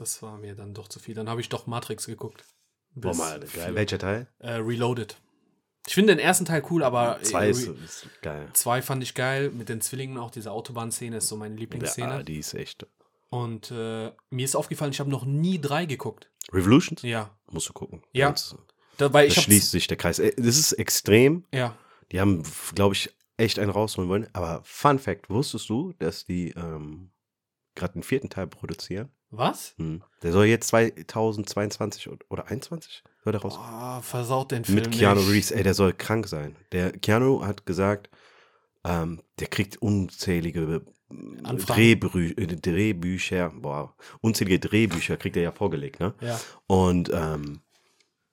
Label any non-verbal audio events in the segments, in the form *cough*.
das war mir dann doch zu viel. Dann habe ich doch Matrix geguckt. Boah, mal, geil. Welcher Teil? Äh, Reloaded. Ich finde den ersten Teil cool, aber Zwei ist, ist geil. zwei fand ich geil. Mit den Zwillingen auch diese Autobahnszene ist so meine Ja, Lieblingsszene. die ist echt. Und äh, mir ist aufgefallen, ich habe noch nie drei geguckt. Revolutions? Ja. Musst du gucken. Ja. Sonst- Da, weil Da schließt sich der Kreis. Äh, Das ist extrem. Ja. Die haben, glaube ich, echt einen rausholen wollen. Aber Fun Fact: Wusstest du, dass die ähm, gerade den vierten Teil produzieren? Was? Hm. Der soll jetzt 2022 oder- oder 21 soll der raus. Oh, versaut den Film. Mit Keanu nicht. Reeves. Ey, der soll krank sein. Der Keanu hat gesagt, ähm, der kriegt unzählige äh. Drehbrü äh, Drehbücher, boah, unzählige Drehbücher kriegt er ja vorgelegt, ne? Ja. Und ähm,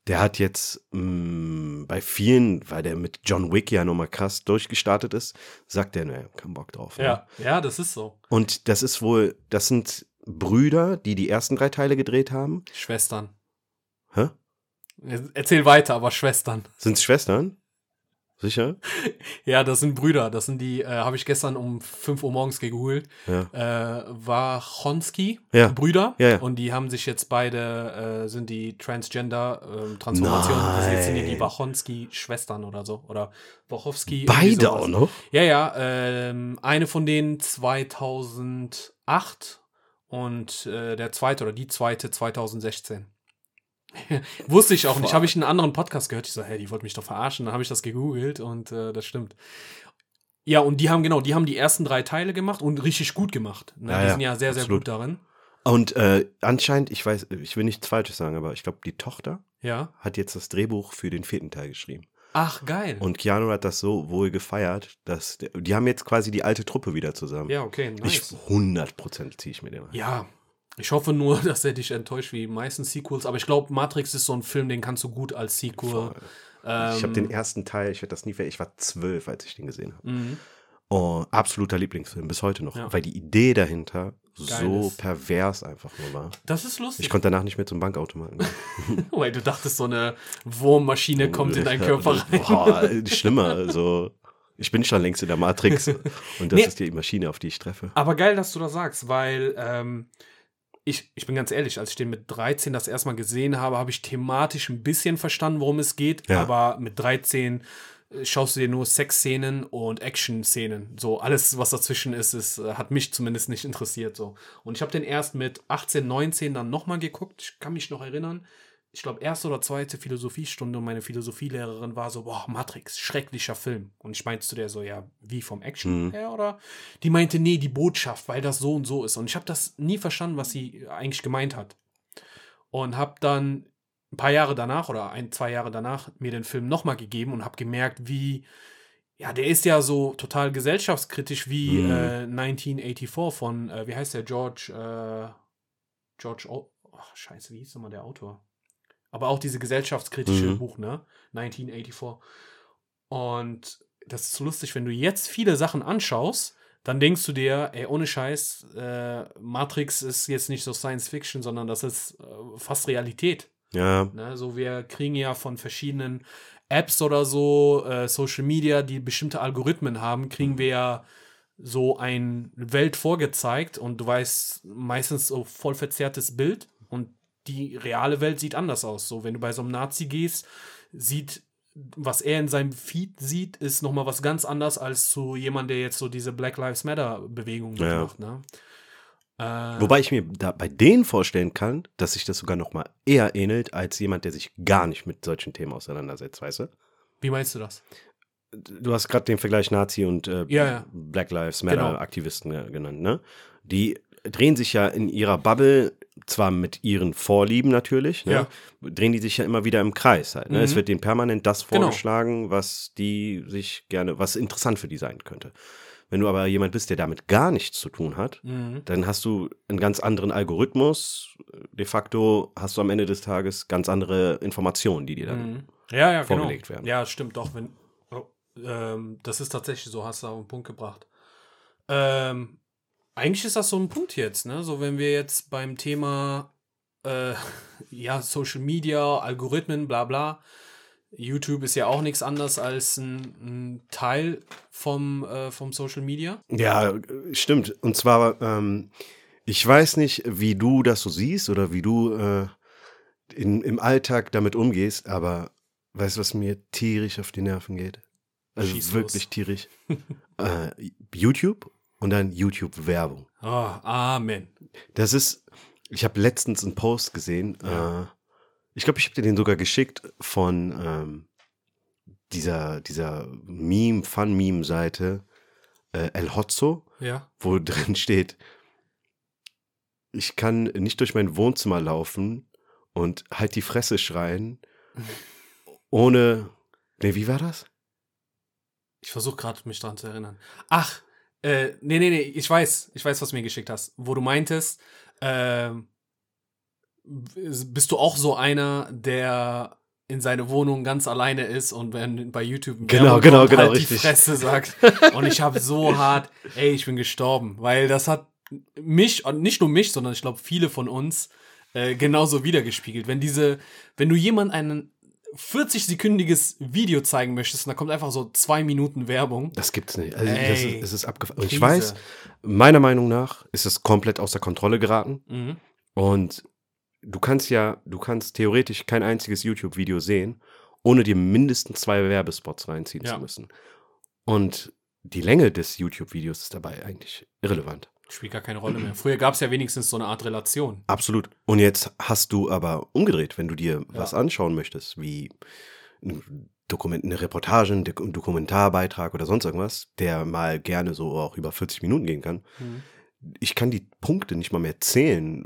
der hat jetzt mh, bei vielen, weil der mit John Wick ja nochmal krass durchgestartet ist, sagt er, ne, kein Bock drauf. Ne? Ja. Ja, das ist so. Und das ist wohl, das sind Brüder, die die ersten drei Teile gedreht haben. Schwestern. Hä? Erzähl weiter, aber Schwestern. Sind Schwestern? Sicher? *laughs* Ja, das sind Brüder. Das sind die, äh, habe ich gestern um 5 Uhr morgens gegoogelt. Ja. Äh, Wachonski Ja. Brüder. Ja, ja. Und die haben sich jetzt beide, äh, sind die Transgender ähm. Also jetzt sind die. Wachonski-Schwestern oder so. Oder Wachowski. Beide auch noch? Ja, ja. Ähm, eine von denen 2008 und äh, der zweite oder die zweite 2016. *laughs* Wusste ich auch nicht. Habe ich in einem anderen Podcast gehört. Ich so, hey, die wollte mich doch verarschen. Dann habe ich das gegoogelt und äh, das stimmt. Ja, und die haben genau, die haben die ersten drei Teile gemacht und richtig gut gemacht. Ne? Ja, die sind ja sehr, sehr absolut. gut darin. Und äh, anscheinend, ich weiß, ich will nichts Falsches sagen, aber ich glaube, die Tochter Ja. hat jetzt das Drehbuch für den vierten Teil geschrieben. Ach, geil. Und Keanu hat das so wohl gefeiert, dass der, die haben jetzt quasi die alte Truppe wieder zusammen. ja, okay, nice. Ich 100% ziehe ich mir den rein. Ja, ich hoffe nur, *laughs* dass er dich enttäuscht wie die meisten Sequels. Aber ich glaube, Matrix ist so ein Film, den kannst du gut als Sequel. Ähm, ich habe den ersten Teil, ich werde das nie ver ich war zwölf, als ich den gesehen habe. mhm. Oh, absoluter Lieblingsfilm, bis heute noch. Ja. Weil die Idee dahinter Geil so pervers einfach nur war. Das ist lustig. Ich konnte danach nicht mehr zum Bankautomaten gehen. *laughs* Weil du dachtest, so eine Wurmmaschine kommt in deinen Körper *laughs* rein. Boah, schlimmer. Also, ich bin schon längst in der Matrix. *laughs* Und das Nee. ist die Maschine, auf die ich treffe. Aber geil, dass du das sagst, weil ähm, ich, ich bin ganz ehrlich, als ich den mit 13 das erstmal gesehen habe, habe ich thematisch ein bisschen verstanden, worum es geht. Ja. Aber mit 13 äh, schaust du dir nur Sexszenen und Action-Szenen. So alles, was dazwischen ist, ist äh, hat mich zumindest nicht interessiert. So. Und ich habe den erst mit 18, 19 dann nochmal geguckt. Ich kann mich noch erinnern. Ich glaube, erste oder zweite Philosophiestunde und meine Philosophielehrerin war so, boah, Matrix, schrecklicher Film. Und ich meinte zu der so, ja, wie vom Action Mhm. her oder? Die meinte, nee, die Botschaft, weil das so und so ist. Und ich habe das nie verstanden, was sie eigentlich gemeint hat. Und habe dann ein paar Jahre danach oder ein, zwei Jahre danach mir den Film nochmal gegeben und habe gemerkt, wie, ja, der ist ja so total gesellschaftskritisch wie Mhm. äh, 1984 von, äh, wie heißt der, George, äh, George, o ach, scheiße, wie hieß nochmal der Autor? Aber auch diese gesellschaftskritische Mhm. Buch, ne? 1984. Und das ist so lustig, wenn du jetzt viele Sachen anschaust, dann denkst du dir, ey, ohne Scheiß, äh, Matrix ist jetzt nicht so Science Fiction, sondern das ist äh, fast Realität. Ja, Ne? So, wir kriegen ja von verschiedenen Apps oder so, äh, Social Media, die bestimmte Algorithmen haben, kriegen wir ja so eine Welt vorgezeigt und du weißt meistens so voll verzerrtes Bild und die reale Welt sieht anders aus. So, wenn du bei so einem Nazi gehst, sieht, was er in seinem Feed sieht, ist nochmal was ganz anders als zu jemand, der jetzt so diese Black Lives Matter Bewegung Ja. macht. Ne? Äh, Wobei ich mir da bei denen vorstellen kann, dass sich das sogar noch mal eher ähnelt als jemand, der sich gar nicht mit solchen Themen auseinandersetzt, weißt du? wie meinst du das? Du hast gerade den Vergleich Nazi und äh, Ja, ja. Black Lives Matter Genau. Aktivisten äh, genannt, ne? Die drehen sich ja in ihrer Bubble, zwar mit ihren Vorlieben natürlich, ne? Ja. drehen die sich ja immer wieder im Kreis halt. Ne? Mhm. Es wird denen permanent das Genau. vorgeschlagen, was die sich gerne, was interessant für die sein könnte. Wenn du aber jemand bist, der damit gar nichts zu tun hat, Mhm. dann hast du einen ganz anderen Algorithmus. De facto hast du am Ende des Tages ganz andere Informationen, die dir dann. Mhm. Ja, ja, vorgelegt genau. werden. Ja, stimmt doch. Wenn, oh, ähm, das ist tatsächlich so, hast du auf den Punkt gebracht. Ähm, eigentlich ist das so ein Punkt jetzt, ne? So, wenn wir jetzt beim Thema äh, *laughs* ja, Social Media, Algorithmen, bla bla. YouTube ist ja auch nichts anderes als ein, ein Teil vom, äh, vom Social Media. Ja, stimmt. Und zwar, ähm, Ich weiß nicht, wie du das so siehst oder wie du äh, in, im Alltag damit umgehst, aber weißt du, was mir tierisch auf die Nerven geht? Also Schieß los. wirklich tierisch. *laughs* äh, YouTube und dann YouTube-Werbung. Oh, Amen. Das ist, ich habe letztens einen Post gesehen, Ja. Ich glaube, ich habe dir den sogar geschickt von ähm, dieser, dieser Meme, Fun-Meme-Seite äh, El Hotzo, Ja. wo *laughs* drin steht, ich kann nicht durch mein Wohnzimmer laufen und halt die Fresse schreien, *laughs* ohne, nee, wie war das? Ich versuche gerade mich daran zu erinnern. Ach, äh, nee, nee, nee, ich weiß, ich weiß, was du mir geschickt hast. Wo du meintest, ähm, bist du auch so einer, der in seine Wohnung ganz alleine ist und wenn bei YouTube Genau, genau, kommt, genau, halt die richtig. Fresse sagt *laughs* und ich habe so hart, ey, ich bin gestorben, weil das hat mich und nicht nur mich, sondern ich glaube viele von uns äh, genauso wiedergespiegelt. Wenn diese, wenn du jemand einen 40-sekündiges Video zeigen möchtest und da kommt einfach so zwei Minuten Werbung. Das gibt's nicht. Also, das Ey, ist, es ist abgefahren. Und ich weiß, meiner Meinung nach ist es komplett außer Kontrolle geraten. Mhm. Und du kannst ja, du kannst theoretisch kein einziges YouTube-Video sehen, ohne dir mindestens zwei Werbespots reinziehen Ja. zu müssen. Und die Länge des YouTube-Videos ist dabei eigentlich irrelevant. Spielt gar keine Rolle mehr. Früher gab es ja wenigstens so eine Art Relation. Absolut. Und jetzt hast du aber umgedreht, wenn du dir was anschauen möchtest, wie Dokument, eine Reportage, ein Dokumentarbeitrag oder sonst irgendwas, der mal gerne so auch über 40 Minuten gehen kann. Mhm. Ich kann die Punkte nicht mal mehr zählen,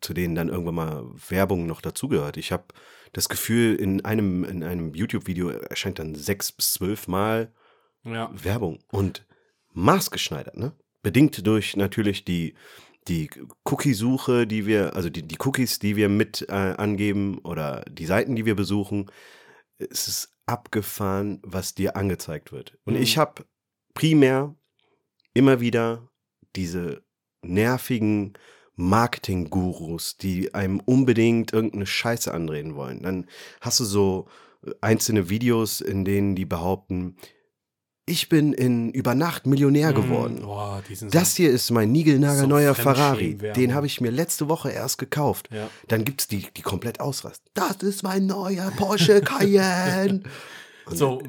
zu denen dann irgendwann mal Werbung noch dazugehört. Ich habe das Gefühl, in einem, in einem YouTube-Video erscheint dann sechs bis zwölf Mal Ja. Werbung und maßgeschneidert, ne? Bedingt durch natürlich die, die Cookie-Suche, die wir, also die, die Cookies, die wir mit äh, angeben oder die Seiten, die wir besuchen. Es ist abgefahren, was dir angezeigt wird. Und Mhm. ich habe primär immer wieder diese nervigen Marketing-Gurus, die einem unbedingt irgendeine Scheiße andrehen wollen. Dann hast du so einzelne Videos, in denen die behaupten, ich bin in über Nacht Millionär geworden. Mhm. Boah, die sind Das hier ist mein niegelnager So neuer Ferrari. Den habe ich mir letzte Woche erst gekauft. ja. Dann gibt es die, die komplett ausrasten. Das ist mein neuer Porsche Cayenne. *laughs* So,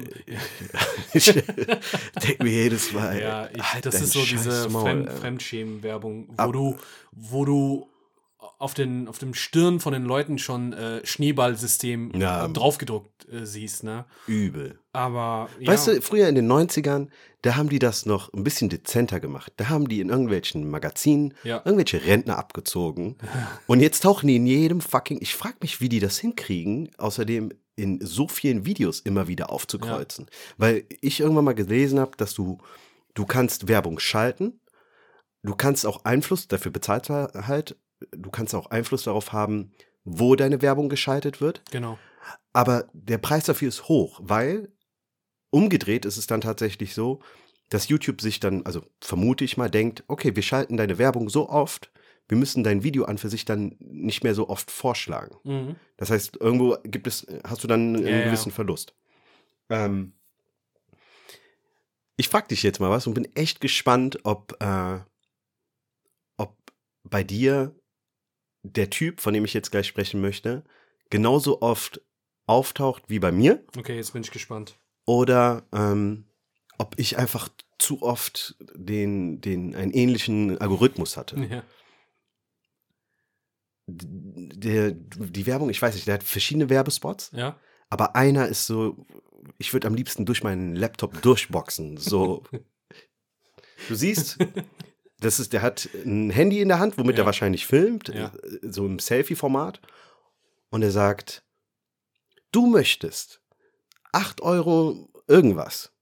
ich *laughs* denke mir jedes Mal, ja, ich, halt das ist so diese Fremd. Fremdschämen-Werbung, wo Ab- du, wo du auf den, auf dem Stirn von den Leuten schon äh, Schneeballsystem Ja. äh, draufgedruckt äh, siehst, ne? übel. Aber ja, Weißt du, früher in den 90ern, da haben die das noch ein bisschen dezenter gemacht. Da haben die in irgendwelchen Magazinen Ja. irgendwelche Rentner abgezogen. *laughs* Und jetzt tauchen die in jedem fucking. Ich frage mich, wie die das hinkriegen, außerdem in so vielen Videos immer wieder aufzukreuzen. Weil ich irgendwann mal gelesen habe, dass du, du kannst Werbung schalten, du kannst auch Einfluss, dafür bezahlt halt, du kannst auch Einfluss darauf haben, wo deine Werbung geschaltet wird. genau. Aber der Preis dafür ist hoch, weil umgedreht ist es dann tatsächlich so, dass YouTube sich dann, also vermute ich mal, denkt, okay, wir schalten deine Werbung so oft, wir müssen dein Video an für sich dann nicht mehr so oft vorschlagen. Mhm. Das heißt, irgendwo gibt es, hast du dann einen Ja, ja. gewissen Verlust. Ähm, ich frage dich jetzt mal was und bin echt gespannt, ob, äh, ob bei dir der Typ, von dem ich jetzt gleich sprechen möchte, genauso oft auftaucht wie bei mir Okay, jetzt bin ich gespannt. oder ähm, ob ich einfach zu oft den, den, einen ähnlichen Algorithmus hatte. Ja. Der, die Werbung, ich weiß nicht, der hat verschiedene Werbespots. ja. Aber einer ist so, ich würde am liebsten durch meinen Laptop durchboxen. So, *laughs* du siehst, das ist, der hat ein Handy in der Hand, womit Ja. er wahrscheinlich filmt, Ja. so im Selfie-Format. Und er sagt, du möchtest 8 Euro irgendwas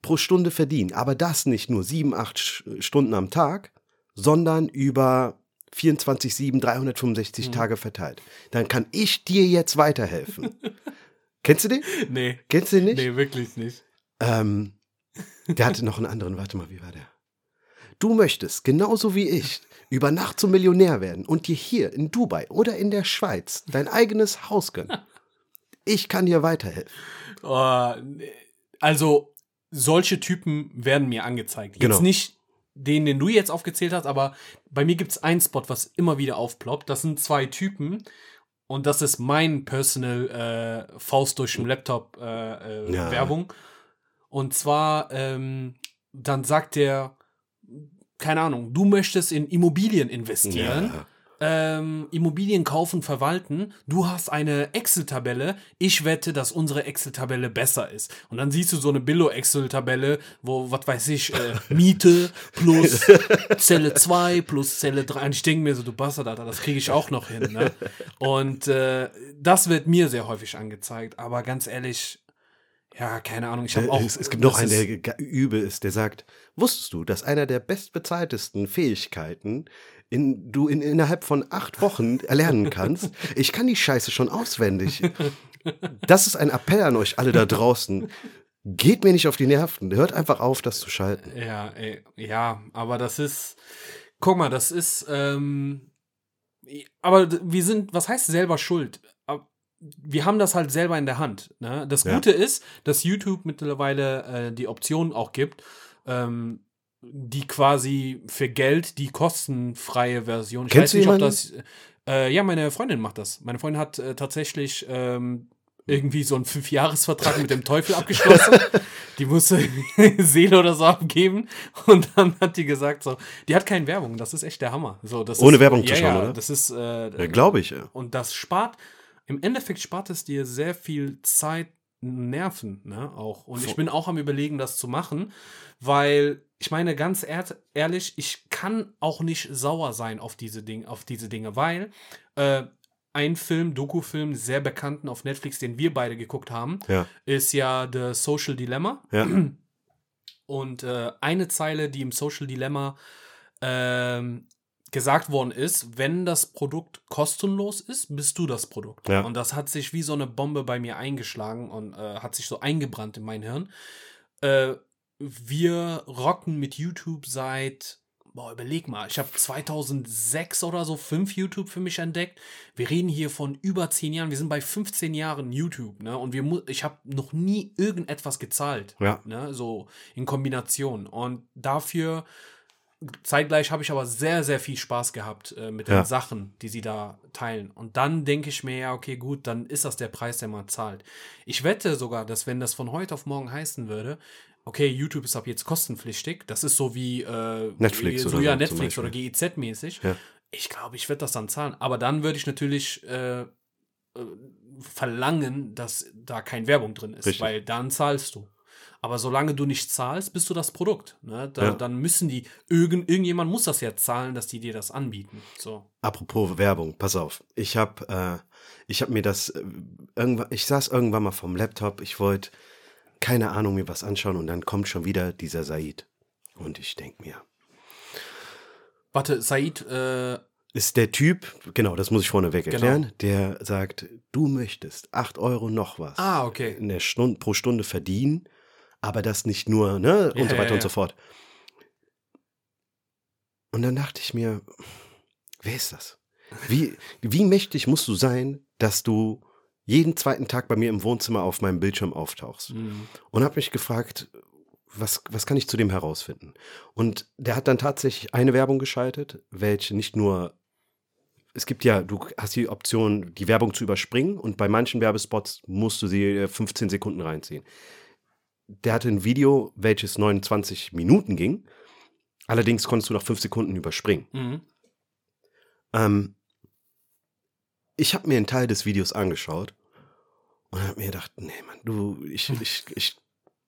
pro Stunde verdienen, aber das nicht nur 7, 8 Sch- Stunden am Tag, sondern über 24, 7, 365 Mhm. Tage verteilt. Dann kann ich dir jetzt weiterhelfen. *laughs* Kennst du den? Nee. Kennst du den nicht? Nee, wirklich nicht. Ähm, der hatte noch einen anderen. Warte mal, wie war der? Du möchtest, genauso wie ich, über Nacht zum Millionär werden und dir hier in Dubai oder in der Schweiz dein eigenes Haus gönnen. Ich kann dir weiterhelfen. Oh, also, solche Typen werden mir angezeigt. Genau. Jetzt nicht den, den du jetzt aufgezählt hast, aber bei mir gibt es einen Spot, was immer wieder aufploppt. Das sind zwei Typen und das ist mein Personal äh, Faust durch den Laptop äh, äh, Ja. Werbung. Und zwar, ähm, dann sagt der, keine Ahnung, du möchtest in Immobilien investieren. Ja. Ähm, Immobilien kaufen, verwalten. Du hast eine Excel-Tabelle. Ich wette, dass unsere Excel-Tabelle besser ist. Und dann siehst du so eine Billo-Excel-Tabelle, wo, was weiß ich, äh, *laughs* Miete plus Zelle 2 plus Zelle 3. Und ich denke mir so, du Bastard, Alter, das kriege ich auch noch hin. Ne? Und äh, das wird mir sehr häufig angezeigt. Aber ganz ehrlich, ja, keine Ahnung. Ich habe auch. Äh, es, es gibt noch einen, der übel ist, der sagt, wusstest du, dass einer der bestbezahltesten Fähigkeiten in, du in, innerhalb von acht Wochen erlernen *laughs* kannst? Ich kann die Scheiße schon auswendig. Das ist ein Appell an euch alle da draußen. Geht mir nicht auf die Nerven. Hört einfach auf, das zu schalten. Ja, ey, ja, aber das ist, guck mal, das ist, ähm, aber wir sind, was heißt selber schuld? Wir haben das halt selber in der Hand. Ne? Das Ja. Gute ist, dass YouTube mittlerweile äh, die Option auch gibt, ähm, die quasi für Geld die kostenfreie Version. Ich Kennst du weiß nicht, ob das. Äh, ja, meine Freundin macht das. Meine Freundin hat äh, tatsächlich ähm, irgendwie so einen Fünfjahresvertrag mit dem Teufel abgeschlossen. *laughs* Die musste *laughs* Seele oder so abgeben. Und dann hat die gesagt so, die hat keine Werbung. Das ist echt der Hammer. So, das Ohne ist, Werbung zu ja, schauen, ja, oder? Das ist, äh, Ja, Glaube ich. Ja. und das spart, im Endeffekt spart es dir sehr viel Zeit, Nerven, ne, auch. Und ich bin auch am überlegen, das zu machen, weil, ich meine, ganz ehr ehrlich, ich kann auch nicht sauer sein auf diese Dinge, auf diese Dinge, weil, äh, ein Film, Dokufilm, sehr bekannten auf Netflix, den wir beide geguckt haben, Ja. ist ja The Social Dilemma. Ja. Und äh, eine Zeile, die im Social Dilemma ähm, gesagt worden ist, wenn das Produkt kostenlos ist, bist du das Produkt. Ja. Und das hat sich wie so eine Bombe bei mir eingeschlagen und äh, hat sich so eingebrannt in mein Hirn. Äh, wir rocken mit YouTube seit, boah, überleg mal, ich habe 2006 oder so fünf YouTube für mich entdeckt. Wir reden hier von über zehn Jahren. Wir sind bei 15 Jahren YouTube, ne? Und wir ich habe noch nie irgendetwas gezahlt, Ja. ne? So in Kombination. Und dafür zeitgleich habe ich aber sehr, sehr viel Spaß gehabt äh, mit Ja. den Sachen, die sie da teilen. Und dann denke ich mir, ja, okay, gut, dann ist das der Preis, der man zahlt. Ich wette sogar, dass wenn das von heute auf morgen heißen würde, okay, YouTube ist ab jetzt kostenpflichtig, das ist so wie äh, Netflix so, oder ja, so Netflix oder Beispiel. GEZ-mäßig. Ja. Ich glaube, ich werde das dann zahlen. Aber dann würde ich natürlich äh, äh, verlangen, dass da kein Werbung drin ist, Richtig. weil dann zahlst du. Aber solange du nicht zahlst, bist du das Produkt. Ne? Da, Ja. Dann müssen die, irgend, irgendjemand muss das ja zahlen, dass die dir das anbieten. So. Apropos Werbung, pass auf. Ich habe äh, ich hab mir das äh, irgendwann, ich saß irgendwann mal vom Laptop, ich wollte keine Ahnung mir was anschauen und dann kommt schon wieder dieser Said. Und ich denk mir, Warte, Said, äh, ist der Typ, genau, das muss ich vorneweg Genau. erklären, der sagt, du möchtest 8 Euro noch was ah, okay. in der Stunde, pro Stunde verdienen, aber das nicht nur, ne, und Ja, so weiter ja, und so fort. Und dann dachte ich mir, wer ist das? Wie, wie mächtig musst du sein, dass du jeden zweiten Tag bei mir im Wohnzimmer auf meinem Bildschirm auftauchst? Mhm. und habe mich gefragt, was, was kann ich zu dem herausfinden? Und der hat dann tatsächlich eine Werbung geschaltet, welche nicht nur, es gibt ja, du hast die Option, die Werbung zu überspringen und bei manchen Werbespots musst du sie äh, 15 Sekunden reinziehen. Der hatte ein Video, welches 29 Minuten ging, allerdings konntest du nach 5 Sekunden überspringen. Mhm. Ähm, ich habe mir einen Teil des Videos angeschaut und habe mir gedacht, nee, Mann, du, ich, ich, ich,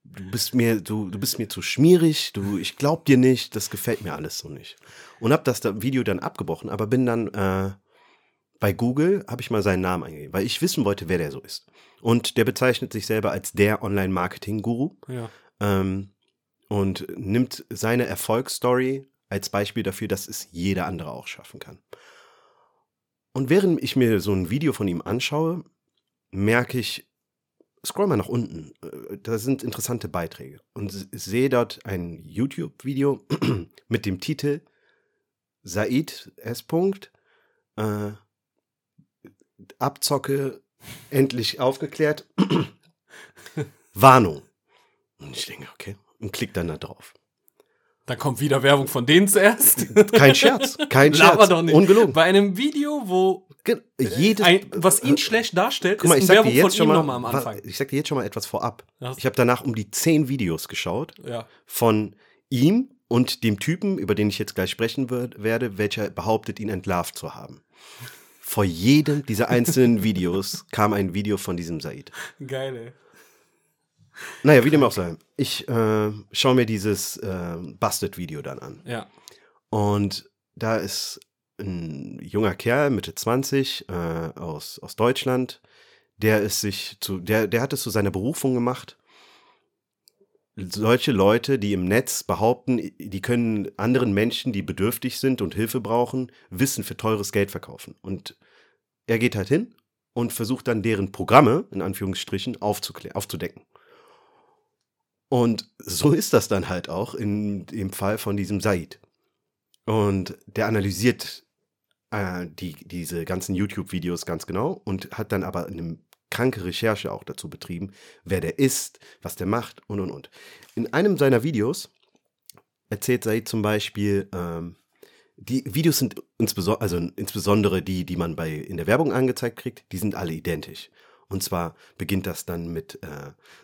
du bist mir, du, du bist mir zu schmierig, du, ich glaub dir nicht, das gefällt mir alles so nicht. Und habe das da Video dann abgebrochen, aber bin dann äh, bei Google, habe ich mal seinen Namen eingegeben, weil ich wissen wollte, wer der so ist. Und der bezeichnet sich selber als der Online-Marketing-Guru Ja. ähm, und nimmt seine Erfolgsstory als Beispiel dafür, dass es jeder andere auch schaffen kann. Und während ich mir so ein Video von ihm anschaue, merke ich, scroll mal nach unten, äh, da sind interessante Beiträge und sehe dort ein YouTube-Video *clears throat* mit dem Titel Said S. Punkt, äh, Abzocke endlich aufgeklärt. *clears throat* Warnung. Und ich denke, okay, und klick dann da drauf. Da kommt wieder Werbung von denen zuerst. Kein Scherz, kein *laughs* Scherz. doch nicht. Ungelogen. Bei einem Video, wo Jedes, ein, was ihn schlecht darstellt, mal, ist ich eine Werbung von jetzt schon ihm mal, nochmal am Anfang. ich sag dir jetzt schon mal etwas vorab. Ich habe danach um die zehn Videos geschaut Ja. von ihm und dem Typen, über den ich jetzt gleich sprechen werde, welcher behauptet, ihn entlarvt zu haben. Vor jedem dieser einzelnen Videos kam ein Video von diesem Said. Geil, ey. Naja, wie dem auch sei. Ich äh, schaue mir dieses äh, Busted-Video dann an. Ja. Und da ist ein junger Kerl, Mitte 20, äh, aus, aus Deutschland, der ist sich zu, der, der hat es zu seiner Berufung gemacht. Solche Leute, die im Netz behaupten, die können anderen Menschen, die bedürftig sind und Hilfe brauchen, Wissen für teures Geld verkaufen. Und er geht halt hin und versucht dann deren Programme, in Anführungsstrichen, aufzudecken. Und so ist das dann halt auch in dem Fall von diesem Said. Und der analysiert äh, die, diese ganzen YouTube-Videos ganz genau und hat dann aber eine kranke Recherche auch dazu betrieben, wer der ist, was der macht und und und. In einem seiner Videos erzählt Said zum Beispiel, ähm, die Videos sind insbesondere, also insbesondere die, die man bei in der Werbung angezeigt kriegt, die sind alle identisch. Und zwar beginnt das dann mit äh,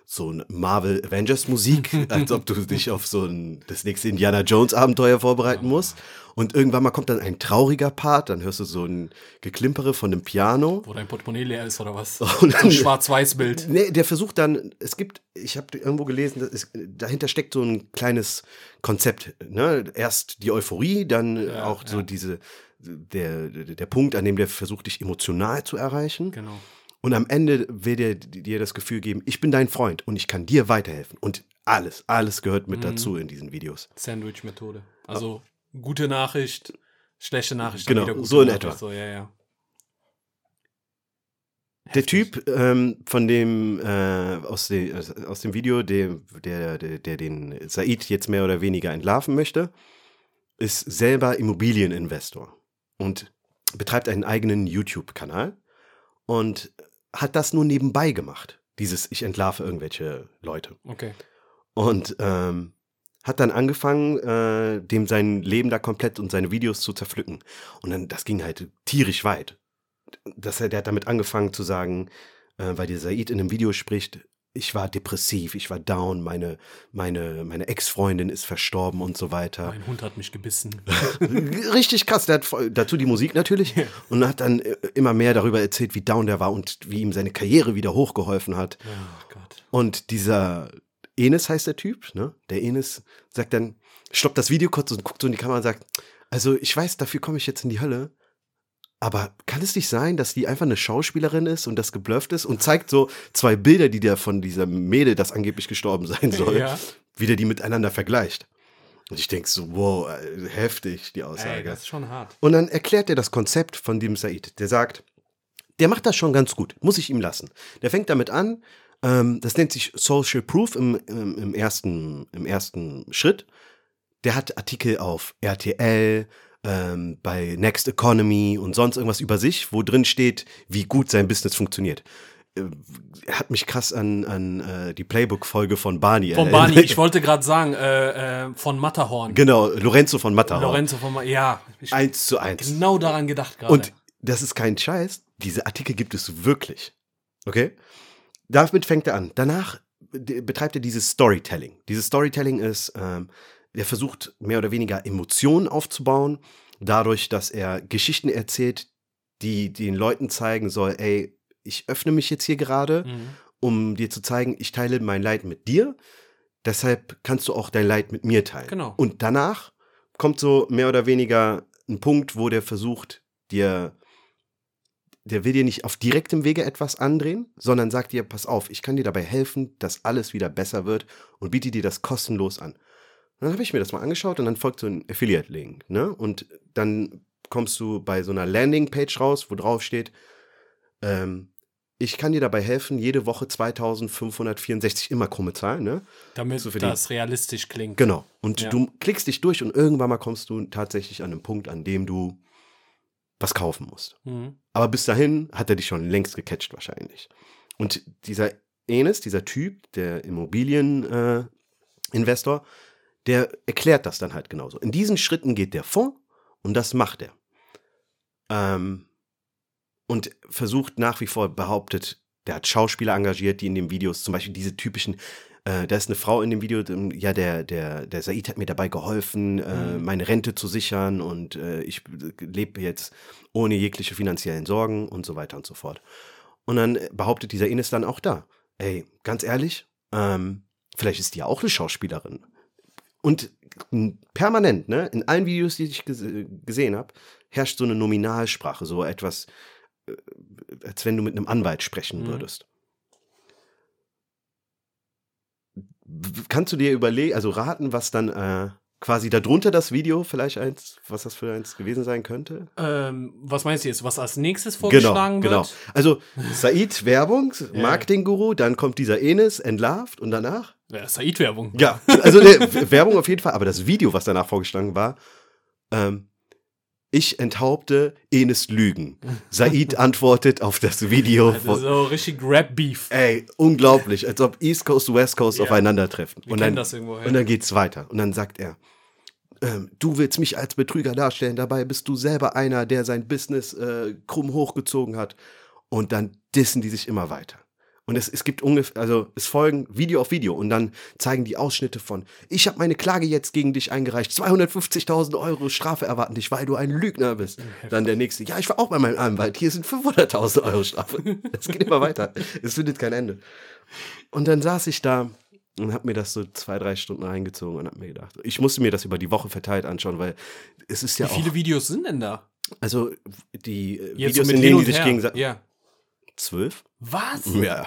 so ein Marvel Avengers Musik, *laughs* als ob du dich auf so ein das nächste Indiana Jones Abenteuer vorbereiten musst. Und irgendwann mal kommt dann ein trauriger Part, dann hörst du so ein Geklimpere von dem Piano. Wo dein Portemonnaie leer ist oder was? *laughs* Und dann- Ein Schwarz-Weiß-Bild. Nee, der versucht dann, es gibt, ich habe irgendwo gelesen, ist, dahinter steckt so ein kleines Konzept. Ne? Erst die Euphorie, dann Ja, auch so ja. diese, der, der Punkt, an dem der versucht, dich emotional zu erreichen. Genau. Und am Ende will der dir das Gefühl geben, ich bin dein Freund und ich kann dir weiterhelfen. Und alles, alles gehört mit Mhm. dazu in diesen Videos. Sandwich-Methode. Also gute Nachricht, schlechte Nachricht. Genau, so in Nachricht. etwa. So, ja, ja. Der Typ ähm, von dem äh, aus, de, aus dem Video, der, der, der, der den Said jetzt mehr oder weniger entlarven möchte, ist selber Immobilieninvestor und betreibt einen eigenen YouTube-Kanal und hat das nur nebenbei gemacht. Dieses Ich entlarve irgendwelche Leute. Okay. Und ähm, hat dann angefangen, äh, dem sein Leben da komplett und seine Videos zu zerpflücken. Und dann, das ging halt tierisch weit. Das, der hat damit angefangen zu sagen, äh, weil der Said in einem Video spricht, ich war depressiv, ich war down, meine, meine, meine Ex-Freundin ist verstorben und so weiter. Mein Hund hat mich gebissen. *laughs* Richtig krass. Der hat dazu die Musik natürlich und hat dann äh, immer mehr darüber erzählt, wie down der war und wie ihm seine Karriere wieder hochgeholfen hat. Oh Gott. Und dieser Enes heißt der Typ, ne? Der Enes sagt dann, stoppt das Video kurz und guckt so in die Kamera und sagt, also ich weiß, dafür komme ich jetzt in die Hölle. Aber kann es nicht sein, dass die einfach eine Schauspielerin ist und das geblufft ist und zeigt so zwei Bilder, die der von dieser Mädel, das angeblich gestorben sein soll, Ja. wie der die miteinander vergleicht. Und ich denke so, wow, äh, heftig, die Ey, Aussage. das ist schon hart. Und dann erklärt er das Konzept von dem Said. Der sagt, der macht das schon ganz gut, muss ich ihm lassen. Der fängt damit an, ähm, das nennt sich Social Proof im, im, im, ersten, im ersten Schritt. Der hat Artikel auf RTL, ähm, bei Next Economy und sonst irgendwas über sich, wo drin steht, wie gut sein Business funktioniert. Äh, hat mich krass an, an äh, die Playbook-Folge von Barney Von. Barney, ich *laughs* wollte gerade sagen, äh, äh, von Matterhorn. Genau, Lorenzo von Matterhorn. Lorenzo von Ma ja, ich Eins zu eins. genau daran gedacht gerade. Und das ist kein Scheiß. Diese Artikel gibt es wirklich. Okay? Damit fängt er an. Danach d- betreibt er dieses Storytelling. Dieses Storytelling ist, ähm, er versucht mehr oder weniger Emotionen aufzubauen, dadurch, dass er Geschichten erzählt, die den Leuten zeigen soll, ey, ich öffne mich jetzt hier gerade, Mhm. um dir zu zeigen, ich teile mein Leid mit dir. Deshalb kannst du auch dein Leid mit mir teilen. Genau. Und danach kommt so mehr oder weniger ein Punkt, wo der versucht, dir, der will dir nicht auf direktem Wege etwas andrehen, sondern sagt dir, pass auf, ich kann dir dabei helfen, dass alles wieder besser wird und biete dir das kostenlos an. Und dann habe ich mir das mal angeschaut und dann folgt so ein Affiliate-Link, ne? Und dann kommst du bei so einer Landingpage raus, wo drauf steht, ähm, ich kann dir dabei helfen, jede Woche 2564 immer krumme Zahlen, ne? Damit verdienen. das realistisch klingt. Genau. Und Ja. du klickst dich durch und irgendwann mal kommst du tatsächlich an einen Punkt, an dem du was kaufen musst. Mhm. Aber bis dahin hat er dich schon längst gecatcht wahrscheinlich. Und dieser Enes, dieser Typ, der Immobilieninvestor, äh, Investor, der erklärt das dann halt genauso. In diesen Schritten geht der vor und das macht er. Ähm, und versucht nach wie vor, behauptet, der hat Schauspieler engagiert, die in den Videos, zum Beispiel diese typischen, äh, da ist eine Frau in dem Video, ähm, ja, der, der, der Said hat mir dabei geholfen, äh, Mhm. meine Rente zu sichern und äh, ich lebe jetzt ohne jegliche finanziellen Sorgen und so weiter und so fort. Und dann behauptet dieser Ines dann auch da, ey, ganz ehrlich, ähm, vielleicht ist die ja auch eine Schauspielerin. Und permanent, ne, in allen Videos, die ich gese gesehen habe, herrscht so eine Nominalsprache, so etwas, äh, als wenn du mit einem Anwalt sprechen Mhm. würdest. Kannst du dir überlegen, also raten, was dann äh, quasi darunter das Video vielleicht eins, was das für eins gewesen sein könnte? Ähm, was meinst du jetzt, was als nächstes vorgeschlagen genau, wird? genau. Also Said Werbung, *laughs* Ja. Marketingguru, dann kommt dieser Enes entlarvt und danach Ja, Said-Werbung. ja, also ne, *laughs* Werbung auf jeden Fall, aber das Video, was danach vorgeschlagen war, ähm, ich enthaupte Enes Lügen. Said *laughs* antwortet auf das Video. Also so richtig Rap-Beef. ey, unglaublich, als ob East Coast, West Coast Ja. aufeinandertreffen. Wir Und dann, das irgendwo. und dann geht's weiter. Und dann sagt er, ähm, du willst mich als Betrüger darstellen, dabei bist du selber einer, der sein Business äh, krumm hochgezogen hat. Und dann dissen die sich immer weiter. Und es, es gibt ungefähr, also es folgen Video auf Video und dann zeigen die Ausschnitte von, ich habe meine Klage jetzt gegen dich eingereicht, 250.000 Euro Strafe erwarten dich, weil du ein Lügner bist. Dann der nächste, ja, ich war auch bei meinem Anwalt, hier sind 500.000 Euro Strafe. *laughs* Es geht immer weiter, es findet kein Ende. Und dann saß ich da und habe mir das so zwei, drei Stunden reingezogen und habe mir gedacht, ich musste mir das über die Woche verteilt anschauen, weil es ist ja Wie viele auch, Videos sind denn da? also die Jetzt Videos, in denen die sich gegenseitig, Ja. zwölf? Was? Ja,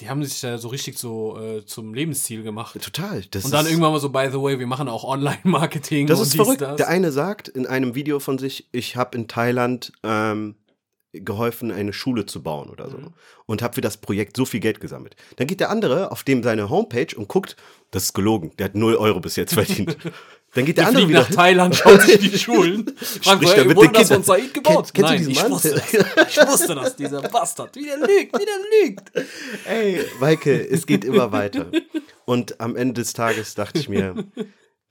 Die haben sich da so richtig so äh, zum Lebensziel gemacht. total. Und dann irgendwann mal so, by the way, wir machen auch Online-Marketing. Das und ist verrückt. das. Der eine sagt in einem Video von sich, ich habe in Thailand ähm, geholfen, eine Schule zu bauen oder so. Mhm. Und habe für das Projekt so viel Geld gesammelt. Dann geht der andere auf dem seine Homepage und guckt, das ist gelogen, der hat 0 Euro bis jetzt verdient. *laughs* Dann geht der, Der andere wieder nach Thailand, *laughs* schaut sich die Schulen. *laughs* Fragt, Spricht hey, er mit wurde den das von. Said gebaut? Du Nein, diesen ich Mann? wusste das. Ich wusste das, dieser Bastard. Wie der lügt, wie der lügt. Ey, Maike, es geht immer weiter. Und am Ende des Tages dachte ich mir,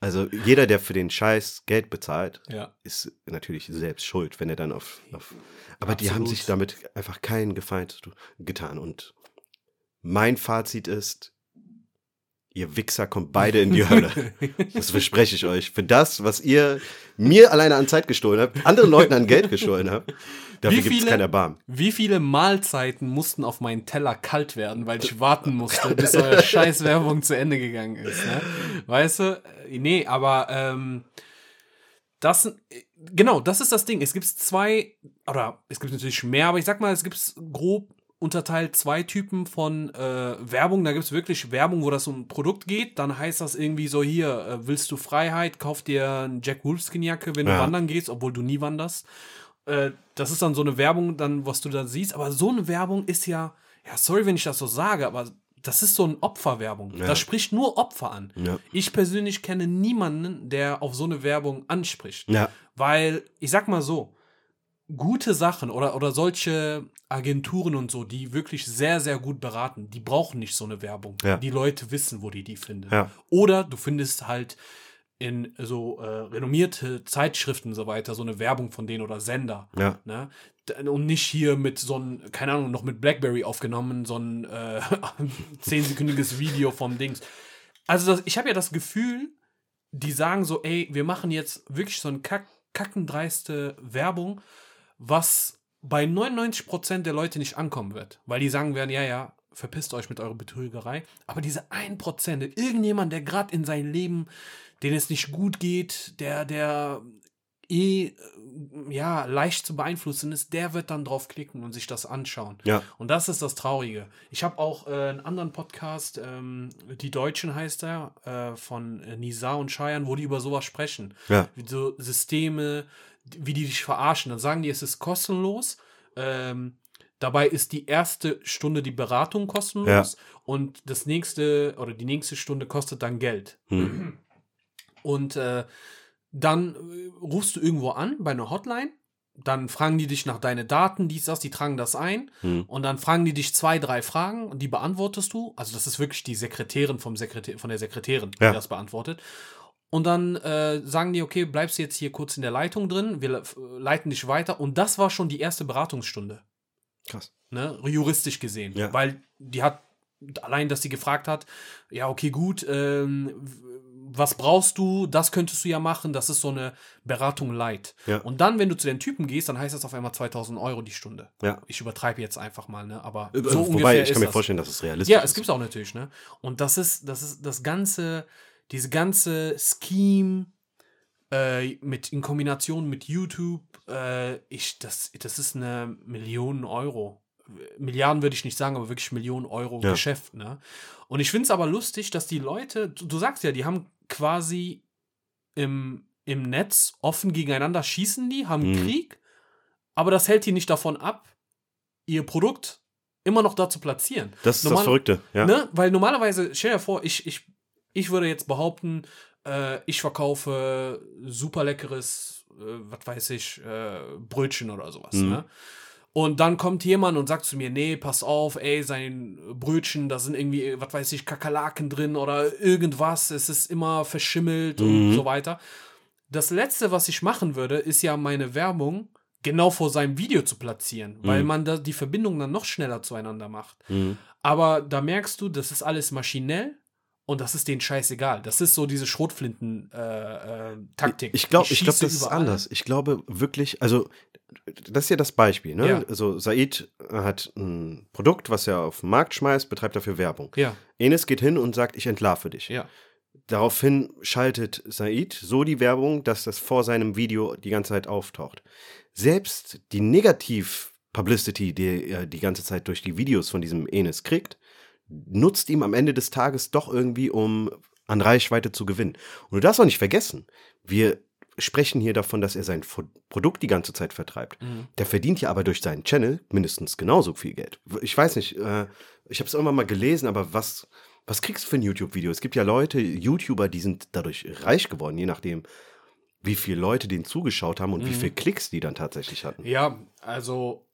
also jeder, der für den Scheiß Geld bezahlt, Ja. ist natürlich selbst schuld, wenn er dann auf. auf aber die haben Absolut. sich damit einfach keinen Gefallen getan. Und mein Fazit ist, ihr Wichser kommt beide in die Hölle. Das verspreche ich euch. Für das, was ihr mir alleine an Zeit gestohlen habt, anderen Leuten an Geld gestohlen habt, dafür gibt es kein Erbarmen. Wie viele Mahlzeiten mussten auf meinen Teller kalt werden, weil ich warten musste, bis eure Scheißwerbung zu Ende gegangen ist? Ne? Weißt du? Äh, Nee, aber ähm, das, äh, genau, das ist das Ding. Es gibt zwei, oder es gibt natürlich mehr, aber ich sag mal, es gibt grob unterteilt zwei Typen von äh, Werbung. Da gibt es wirklich Werbung, wo das um ein Produkt geht. Dann heißt das irgendwie so, hier, äh, willst du Freiheit, kauf dir eine Jack Wolfskin-Jacke, wenn du Ja. wandern gehst, obwohl du nie wanderst. Äh, das ist dann so eine Werbung, dann, was du da siehst. Aber so eine Werbung ist ja, ja, sorry, wenn ich das so sage, aber das ist so eine Opferwerbung. Ja. Das spricht nur Opfer an. Ja. Ich persönlich kenne niemanden, der auf so eine Werbung anspricht. Weil, ich sag mal so, gute Sachen oder, oder solche Agenturen und so, die wirklich sehr, sehr gut beraten, die brauchen nicht so eine Werbung. Ja. Die Leute wissen, wo die die finden. Ja. Oder du findest halt in so äh, renommierte Zeitschriften und so weiter so eine Werbung von denen oder Sender. ja. Ne? Und nicht hier mit so ein, keine Ahnung, noch mit Blackberry aufgenommen, so ein äh, *laughs* zehnsekündiges Video vom Dings. Also das, ich habe ja das Gefühl, die sagen so, ey, wir machen jetzt wirklich so eine kack, kackendreiste Werbung, was bei 99% der Leute nicht ankommen wird. Weil die sagen werden, ja, ja, verpisst euch mit eurer Betrügerei. Aber diese 1%, irgendjemand, der gerade in seinem Leben, den es nicht gut geht, der, der eh, ja, leicht zu beeinflussen ist, der wird dann drauf klicken und sich das anschauen. Ja. Und das ist das Traurige. Ich habe auch äh, einen anderen Podcast, ähm, Die Deutschen heißt er, äh, von Nisa und Cheyenne, wo die über sowas sprechen. Ja. So Systeme, wie die dich verarschen. Dann sagen die, es ist kostenlos. Ähm, dabei ist die erste Stunde die Beratung kostenlos und das nächste oder die nächste Stunde kostet dann Geld. Hm. Und äh, dann äh, rufst du irgendwo an bei einer Hotline. Dann fragen die dich nach deinen Daten, dies, das, die tragen das ein. Hm. Und dann fragen die dich zwei, drei Fragen und die beantwortest du. Also, das ist wirklich die Sekretärin vom Sekretär, von der Sekretärin, die Ja. das beantwortet. Und dann äh, sagen die, okay, bleibst du jetzt hier kurz in der Leitung drin, wir le- leiten dich weiter. Und das war schon die erste Beratungsstunde, Krass. ne? juristisch gesehen. Ja. Weil die hat, allein, dass sie gefragt hat, ja, okay, gut, ähm, was brauchst du, das könntest du ja machen, das ist so eine Beratung light. Ja. Und dann, wenn du zu den Typen gehst, dann heißt das auf einmal 2000 Euro die Stunde. Ja. Ich übertreibe jetzt einfach mal, ne? aber Äh, so Wobei, ungefähr ich kann mir das. vorstellen, dass es realistisch Ja, ist. es gibt's auch natürlich, ne? Und das ist, das ist das ganze, diese ganze Scheme äh, mit in Kombination mit YouTube, äh, ich, das, das ist eine Million Euro. Milliarden würde ich nicht sagen, aber wirklich Millionen Euro Ja. Geschäft, ne? Und ich finde es aber lustig, dass die Leute, du, du sagst ja, die haben quasi im, im Netz offen gegeneinander schießen die, haben Mhm. Krieg, aber das hält die nicht davon ab, ihr Produkt immer noch da zu platzieren. Das ist Normal- das Verrückte. Ja. Ne? Weil normalerweise, stell dir vor, ich, ich, ich würde jetzt behaupten, äh, ich verkaufe super leckeres, äh, was weiß ich, äh, Brötchen oder sowas. Mhm. Ne? Und dann kommt jemand und sagt zu mir, nee, pass auf, ey, sein Brötchen, da sind irgendwie, was weiß ich, Kakerlaken drin oder irgendwas, es ist immer verschimmelt und Mhm. so weiter. Das Letzte, was ich machen würde, ist ja meine Werbung genau vor seinem Video zu platzieren, weil Mhm. man da die Verbindung dann noch schneller zueinander macht. Mhm. Aber da merkst du, das ist alles maschinell und das ist denen scheißegal. Das ist so diese Schrotflinten-Taktik. Ich glaube, ich glaube, schieße das ist überall. anders. Ich glaube wirklich, also das ist ja das Beispiel. Ne? Ja. Also Said hat ein Produkt, was er auf den Markt schmeißt, betreibt dafür Werbung. Ja, Enes geht hin und sagt, ich entlarve dich. ja. Daraufhin schaltet Said so die Werbung, dass das vor seinem Video die ganze Zeit auftaucht. Selbst die Negativ-Publicity, die er die ganze Zeit durch die Videos von diesem Enes kriegt, nutzt ihm am Ende des Tages doch irgendwie, um an Reichweite zu gewinnen. Und du darfst auch nicht vergessen, wir sprechen hier davon, dass er sein Produkt die ganze Zeit vertreibt. Mhm. Der verdient ja aber durch seinen Channel mindestens genauso viel Geld. Ich weiß nicht, äh, ich habe es irgendwann mal gelesen, aber was, was kriegst du für ein YouTube-Video? Es gibt ja Leute, YouTuber, die sind dadurch reich geworden, je nachdem, wie viele Leute denen zugeschaut haben und wie Mhm. viele Klicks die dann tatsächlich hatten. Ja, also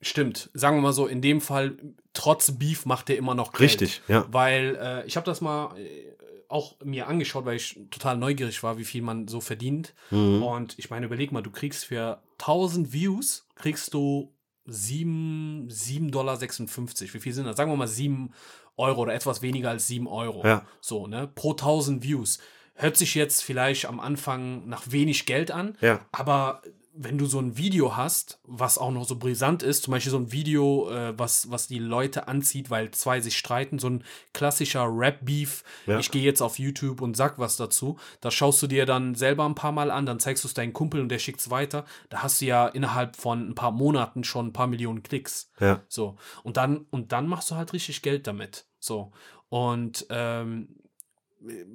stimmt. Sagen wir mal so, in dem Fall, trotz Beef macht er immer noch Geld. Richtig, ja. Weil äh, ich habe das mal äh, auch mir angeschaut, weil ich total neugierig war, wie viel man so verdient. Mhm. Und ich meine, überleg mal, du kriegst für 1000 Views, kriegst du 7, 7,56 Dollar. Wie viel sind das? Sagen wir mal 7 Euro oder etwas weniger als 7 Euro. Ja. So, ne? Pro 1000 Views. Hört sich jetzt vielleicht am Anfang nach wenig Geld an, Ja. aber wenn du so ein Video hast, was auch noch so brisant ist, zum Beispiel so ein Video, äh, was, was die Leute anzieht, weil zwei sich streiten, so ein klassischer Rap-Beef, Ja. ich gehe jetzt auf YouTube und sag was dazu, das schaust du dir dann selber ein paar Mal an, dann zeigst du es deinem Kumpel und der schickt es weiter, da hast du ja innerhalb von ein paar Monaten schon ein paar Millionen Klicks. Ja. So. Und dann, und dann machst du halt richtig Geld damit. So. Und ähm,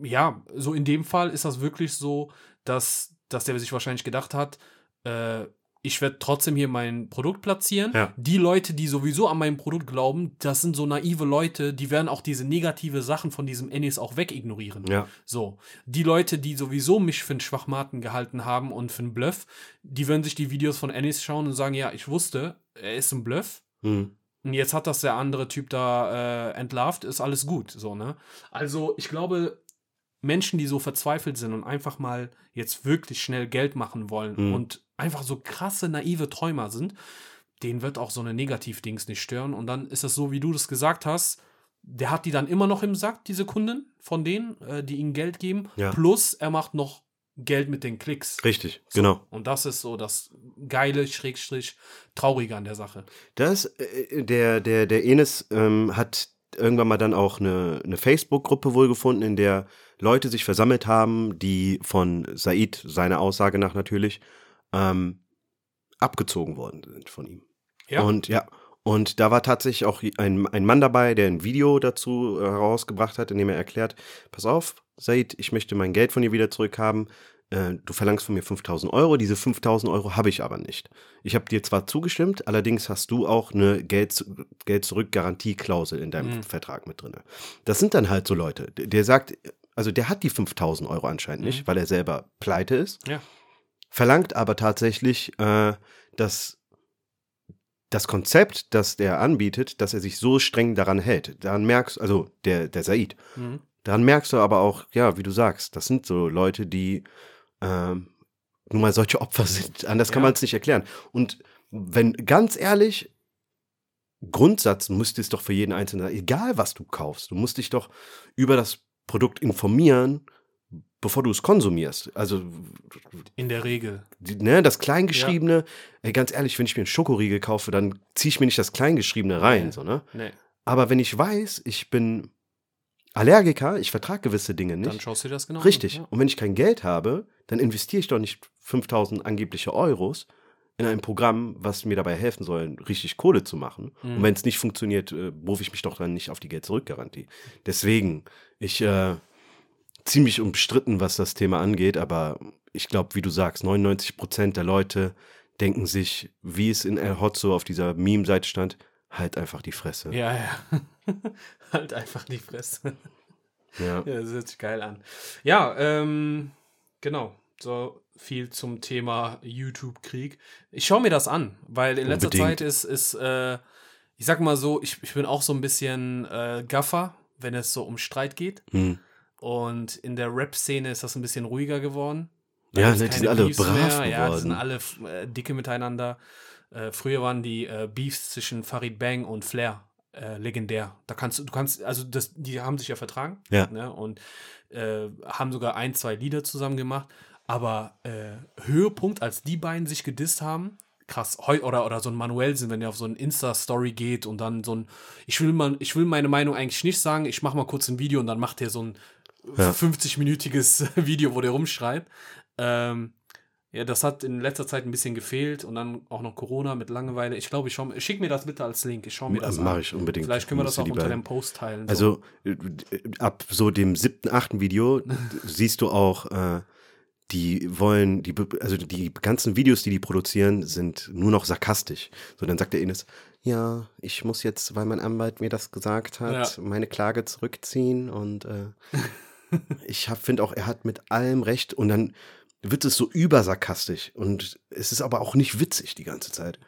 ja, so in dem Fall ist das wirklich so, dass, dass der sich wahrscheinlich gedacht hat, äh, ich werde trotzdem hier mein Produkt platzieren. Ja. Die Leute, die sowieso an mein Produkt glauben, das sind so naive Leute, die werden auch diese negative Sachen von diesem Ennis auch wegignorieren. Ja. So, die Leute, die sowieso mich für einen Schwachmaten gehalten haben und für einen Bluff, die werden sich die Videos von Ennis schauen und sagen, ja, ich wusste, er ist ein Bluff. Mhm. Und jetzt hat das der andere Typ da äh, entlarvt, ist alles gut, so, ne? Also, ich glaube, Menschen, die so verzweifelt sind und einfach mal jetzt wirklich schnell Geld machen wollen Mhm. und einfach so krasse, naive Träumer sind, denen wird auch so eine Negativdings nicht stören. Und dann ist es so, wie du das gesagt hast, der hat die dann immer noch im Sack, diese Kunden von denen, äh, die ihm Geld geben. Ja. Plus, er macht noch Geld mit den Klicks. Richtig, So. genau. Und das ist so das geile, Schrägstrich, traurige an der Sache. Das, äh, der, der, der Enes ähm, hat irgendwann mal dann auch eine, eine Facebook-Gruppe wohl gefunden, in der Leute sich versammelt haben, die von Said, seiner Aussage nach natürlich, ähm, abgezogen worden sind von ihm. Ja. Und ja, und da war tatsächlich auch ein, ein Mann dabei, der ein Video dazu herausgebracht hat, in dem er erklärt, pass auf, Said, ich möchte mein Geld von dir wieder zurückhaben. Äh, du verlangst von mir 5000 Euro, diese 5000 Euro habe ich aber nicht. Ich habe dir zwar zugestimmt, allerdings hast du auch eine Geld, Geld zurück Garantieklausel in deinem Mhm. Vertrag mit drin. Das sind dann halt so Leute. Der sagt, also der hat die 5000 Euro anscheinend nicht, Mhm. weil er selber pleite ist Ja. verlangt aber tatsächlich, äh, dass das Konzept, das der anbietet, dass er sich so streng daran hält. Daran merkst, also der, der Said, Mhm. daran merkst du aber auch, ja, wie du sagst, das sind so Leute, die ähm, nun mal solche Opfer *laughs* sind. Anders kann Ja. man es nicht erklären. Und wenn, ganz ehrlich, Grundsatz müsste es doch für jeden Einzelnen sein, egal was du kaufst, du musst dich doch über das Produkt informieren, bevor du es konsumierst. Also, In der Regel. ne, das Kleingeschriebene, ey, ganz ehrlich, wenn ich mir einen Schokoriegel kaufe, dann ziehe ich mir nicht das Kleingeschriebene rein, Nee. so, ne? Nee. Aber wenn ich weiß, ich bin Allergiker, ich vertrage gewisse Dinge nicht. Dann schaust du dir das genau Richtig. an. Ja. Und wenn ich kein Geld habe, dann investiere ich doch nicht 5000 angebliche Euros in ein Programm, was mir dabei helfen soll, richtig Kohle zu machen. Mhm. Und wenn es nicht funktioniert, äh, berufe ich mich doch dann nicht auf die Geld-Zurück-Garantie. Deswegen, ich äh, ziemlich umstritten, was das Thema angeht, aber ich glaube, wie du sagst, 99 Prozent der Leute denken sich, wie es in El Hotzo auf dieser Meme-Seite stand, halt einfach die Fresse. Ja, ja. *laughs* halt einfach die Fresse. Ja. Ja, das hört sich geil an. Ja, ähm, genau. So viel zum Thema YouTube-Krieg. Ich schaue mir das an, weil in letzter Unbedingt. Zeit ist, ist äh, ich sag mal so, ich, ich bin auch so ein bisschen äh, Gaffer, wenn es so um Streit geht. Hm. Und in der Rap-Szene ist das ein bisschen ruhiger geworden. Da Ja, ne, die sind alle Beefs brav Ja, die sind geworden. alle äh, dicke miteinander. Äh, früher waren die äh, Beefs zwischen Farid Bang und Flair äh, legendär. Da kannst du, du kannst, also das, die haben sich ja vertragen. Ja. Ne, und äh, haben sogar ein, zwei Lieder zusammen gemacht. Aber äh, Höhepunkt, als die beiden sich gedisst haben, krass, heu oder, oder so ein Manuelsen, wenn der auf so ein Insta-Story geht und dann so ein, ich will mal, ich will meine Meinung eigentlich nicht sagen, ich mache mal kurz ein Video und dann macht er so ein Ja. 50-minütiges *laughs* Video, wo der rumschreibt. Ähm, ja, das hat in letzter Zeit ein bisschen gefehlt und dann auch noch Corona mit Langeweile. Ich glaube, ich schau, schick mir das bitte als Link. Ich schaue mir das Mach an. ich unbedingt. Vielleicht können wir das auch unter dem Post teilen. so. Also äh, ab so dem siebten, achten Video *laughs* siehst du auch, äh, die wollen, die, also die ganzen Videos, die die produzieren, sind nur noch sarkastisch. So, dann sagt der Ines, ja, ich muss jetzt, weil mein Anwalt mir das gesagt hat, Ja. meine Klage zurückziehen und äh, *laughs* ich finde auch, er hat mit allem recht und dann wird es so übersarkastisch und es ist aber auch nicht witzig die ganze Zeit.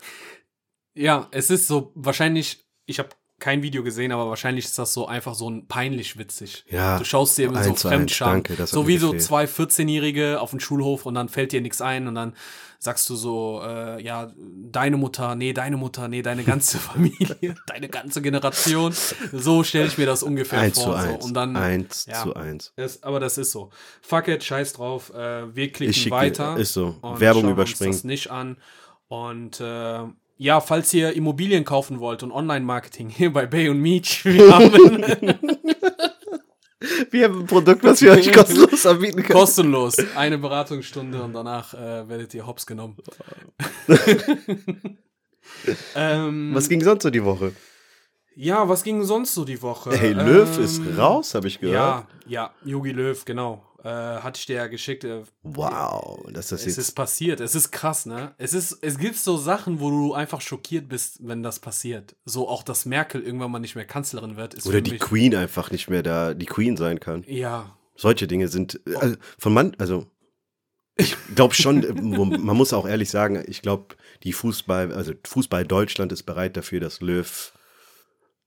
Ja, es ist so wahrscheinlich, ich habe kein Video gesehen, aber wahrscheinlich ist das so einfach so ein peinlich witzig. Ja, Du schaust dir mit so zu Fremdscham. danke, so wie so gefehlt. zwei 14-Jährige auf dem Schulhof und dann fällt dir nichts ein und dann sagst du so, äh, ja, deine Mutter, nee, deine Mutter, nee, deine ganze *laughs* Familie, deine ganze Generation. So stelle ich mir das ungefähr Eins zu vor. eins. So. Und dann, eins ja. zu eins. Das, aber das ist so. Fuck it, scheiß drauf. Äh, wir Ich klicken schicke weiter. ist so. und Werbung überspringen. Uns das nicht an. Und äh, ja, falls ihr Immobilien kaufen wollt und Online-Marketing hier bei Bay und Meach, wir haben *laughs* Wir haben ein Produkt, was wir euch kostenlos anbieten können. kostenlos eine Beratungsstunde und danach äh, werdet ihr hops genommen. *laughs* ähm, Was ging sonst so die Woche? ja, was ging sonst so die Woche? Hey, Löw Ähm, ist raus, habe ich gehört. Ja, ja, Yogi Löw, genau. Äh, hatte ich dir ja geschickt. Äh, Wow, dass das Es jetzt. ist passiert. Es ist krass, ne? Es ist, es gibt so Sachen, wo du einfach schockiert bist, wenn das passiert. So auch, dass Merkel irgendwann mal nicht mehr Kanzlerin wird. Ist oder die Queen einfach nicht mehr da, die Queen sein kann. Ja, Solche Dinge sind äh, also von Mann, also ich glaube schon, äh, man muss auch ehrlich sagen, ich glaube, die Fußball, also Fußball Deutschland ist bereit dafür, dass Löw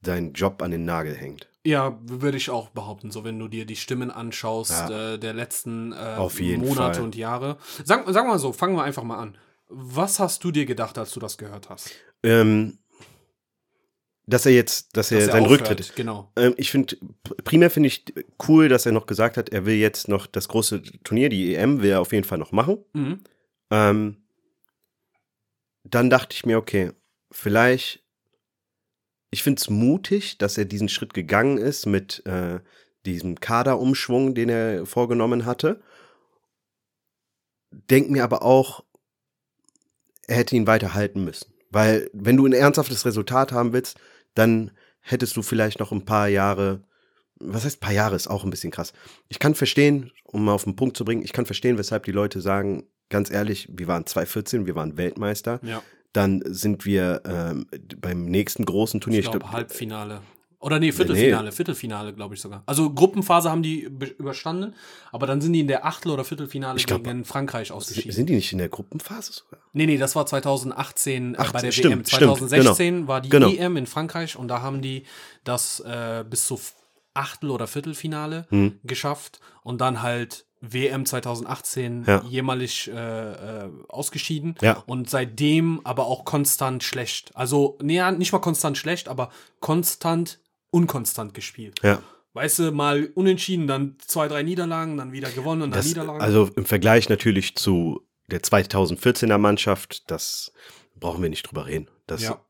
seinen Job an den Nagel hängt. ja, würde ich auch behaupten. So, wenn du dir die Stimmen anschaust Ja. äh, der letzten äh, Monate Fall. und Jahre. Sag, sag mal so, fangen wir einfach mal an. Was hast du dir gedacht, als du das gehört hast? Ähm, dass er jetzt, dass er Dass er seinen aufhört, Rücktritt. Genau. Ähm, ich finde, primär finde ich cool, dass er noch gesagt hat, er will jetzt noch das große Turnier, die EM, will er auf jeden Fall noch machen. Mhm. Ähm, dann dachte ich mir, okay, vielleicht, ich finde es mutig, dass er diesen Schritt gegangen ist mit äh, diesem Kaderumschwung, den er vorgenommen hatte. Denk mir aber auch, er hätte ihn weiterhalten müssen. Weil, wenn du ein ernsthaftes Resultat haben willst, dann hättest du vielleicht noch ein paar Jahre, was heißt paar Jahre, ist auch ein bisschen krass. Ich kann verstehen, um mal auf den Punkt zu bringen, ich kann verstehen, weshalb die Leute sagen, ganz ehrlich, wir waren 2014, wir waren Weltmeister, Ja, dann sind wir ähm, beim nächsten großen Turnier, ich glaube glaub, Halbfinale. Oder nee, Viertelfinale, Viertelfinale, glaube ich sogar. Also Gruppenphase haben die be- überstanden, aber dann sind die in der Achtel- oder Viertelfinale Ich glaub, gegen Frankreich ausgeschieden. sind die nicht in der Gruppenphase sogar? Nee, nee, das war 2018 äh, bei 18, der stimmt, WM. stimmt, 2016 war die genau. EM in Frankreich und da haben die das äh, bis zu Achtel- oder Viertelfinale Hm. geschafft und dann halt WM 2018 Ja. jemalig äh, äh, ausgeschieden Ja. und seitdem aber auch konstant schlecht. Also, nee, nicht mal konstant schlecht, aber konstant unkonstant gespielt. Ja. Weißt du, mal unentschieden, dann zwei, drei Niederlagen, dann wieder gewonnen und dann Das, Niederlagen. also im Vergleich natürlich zu der 2014er Mannschaft, das brauchen wir nicht drüber reden. Das, ja.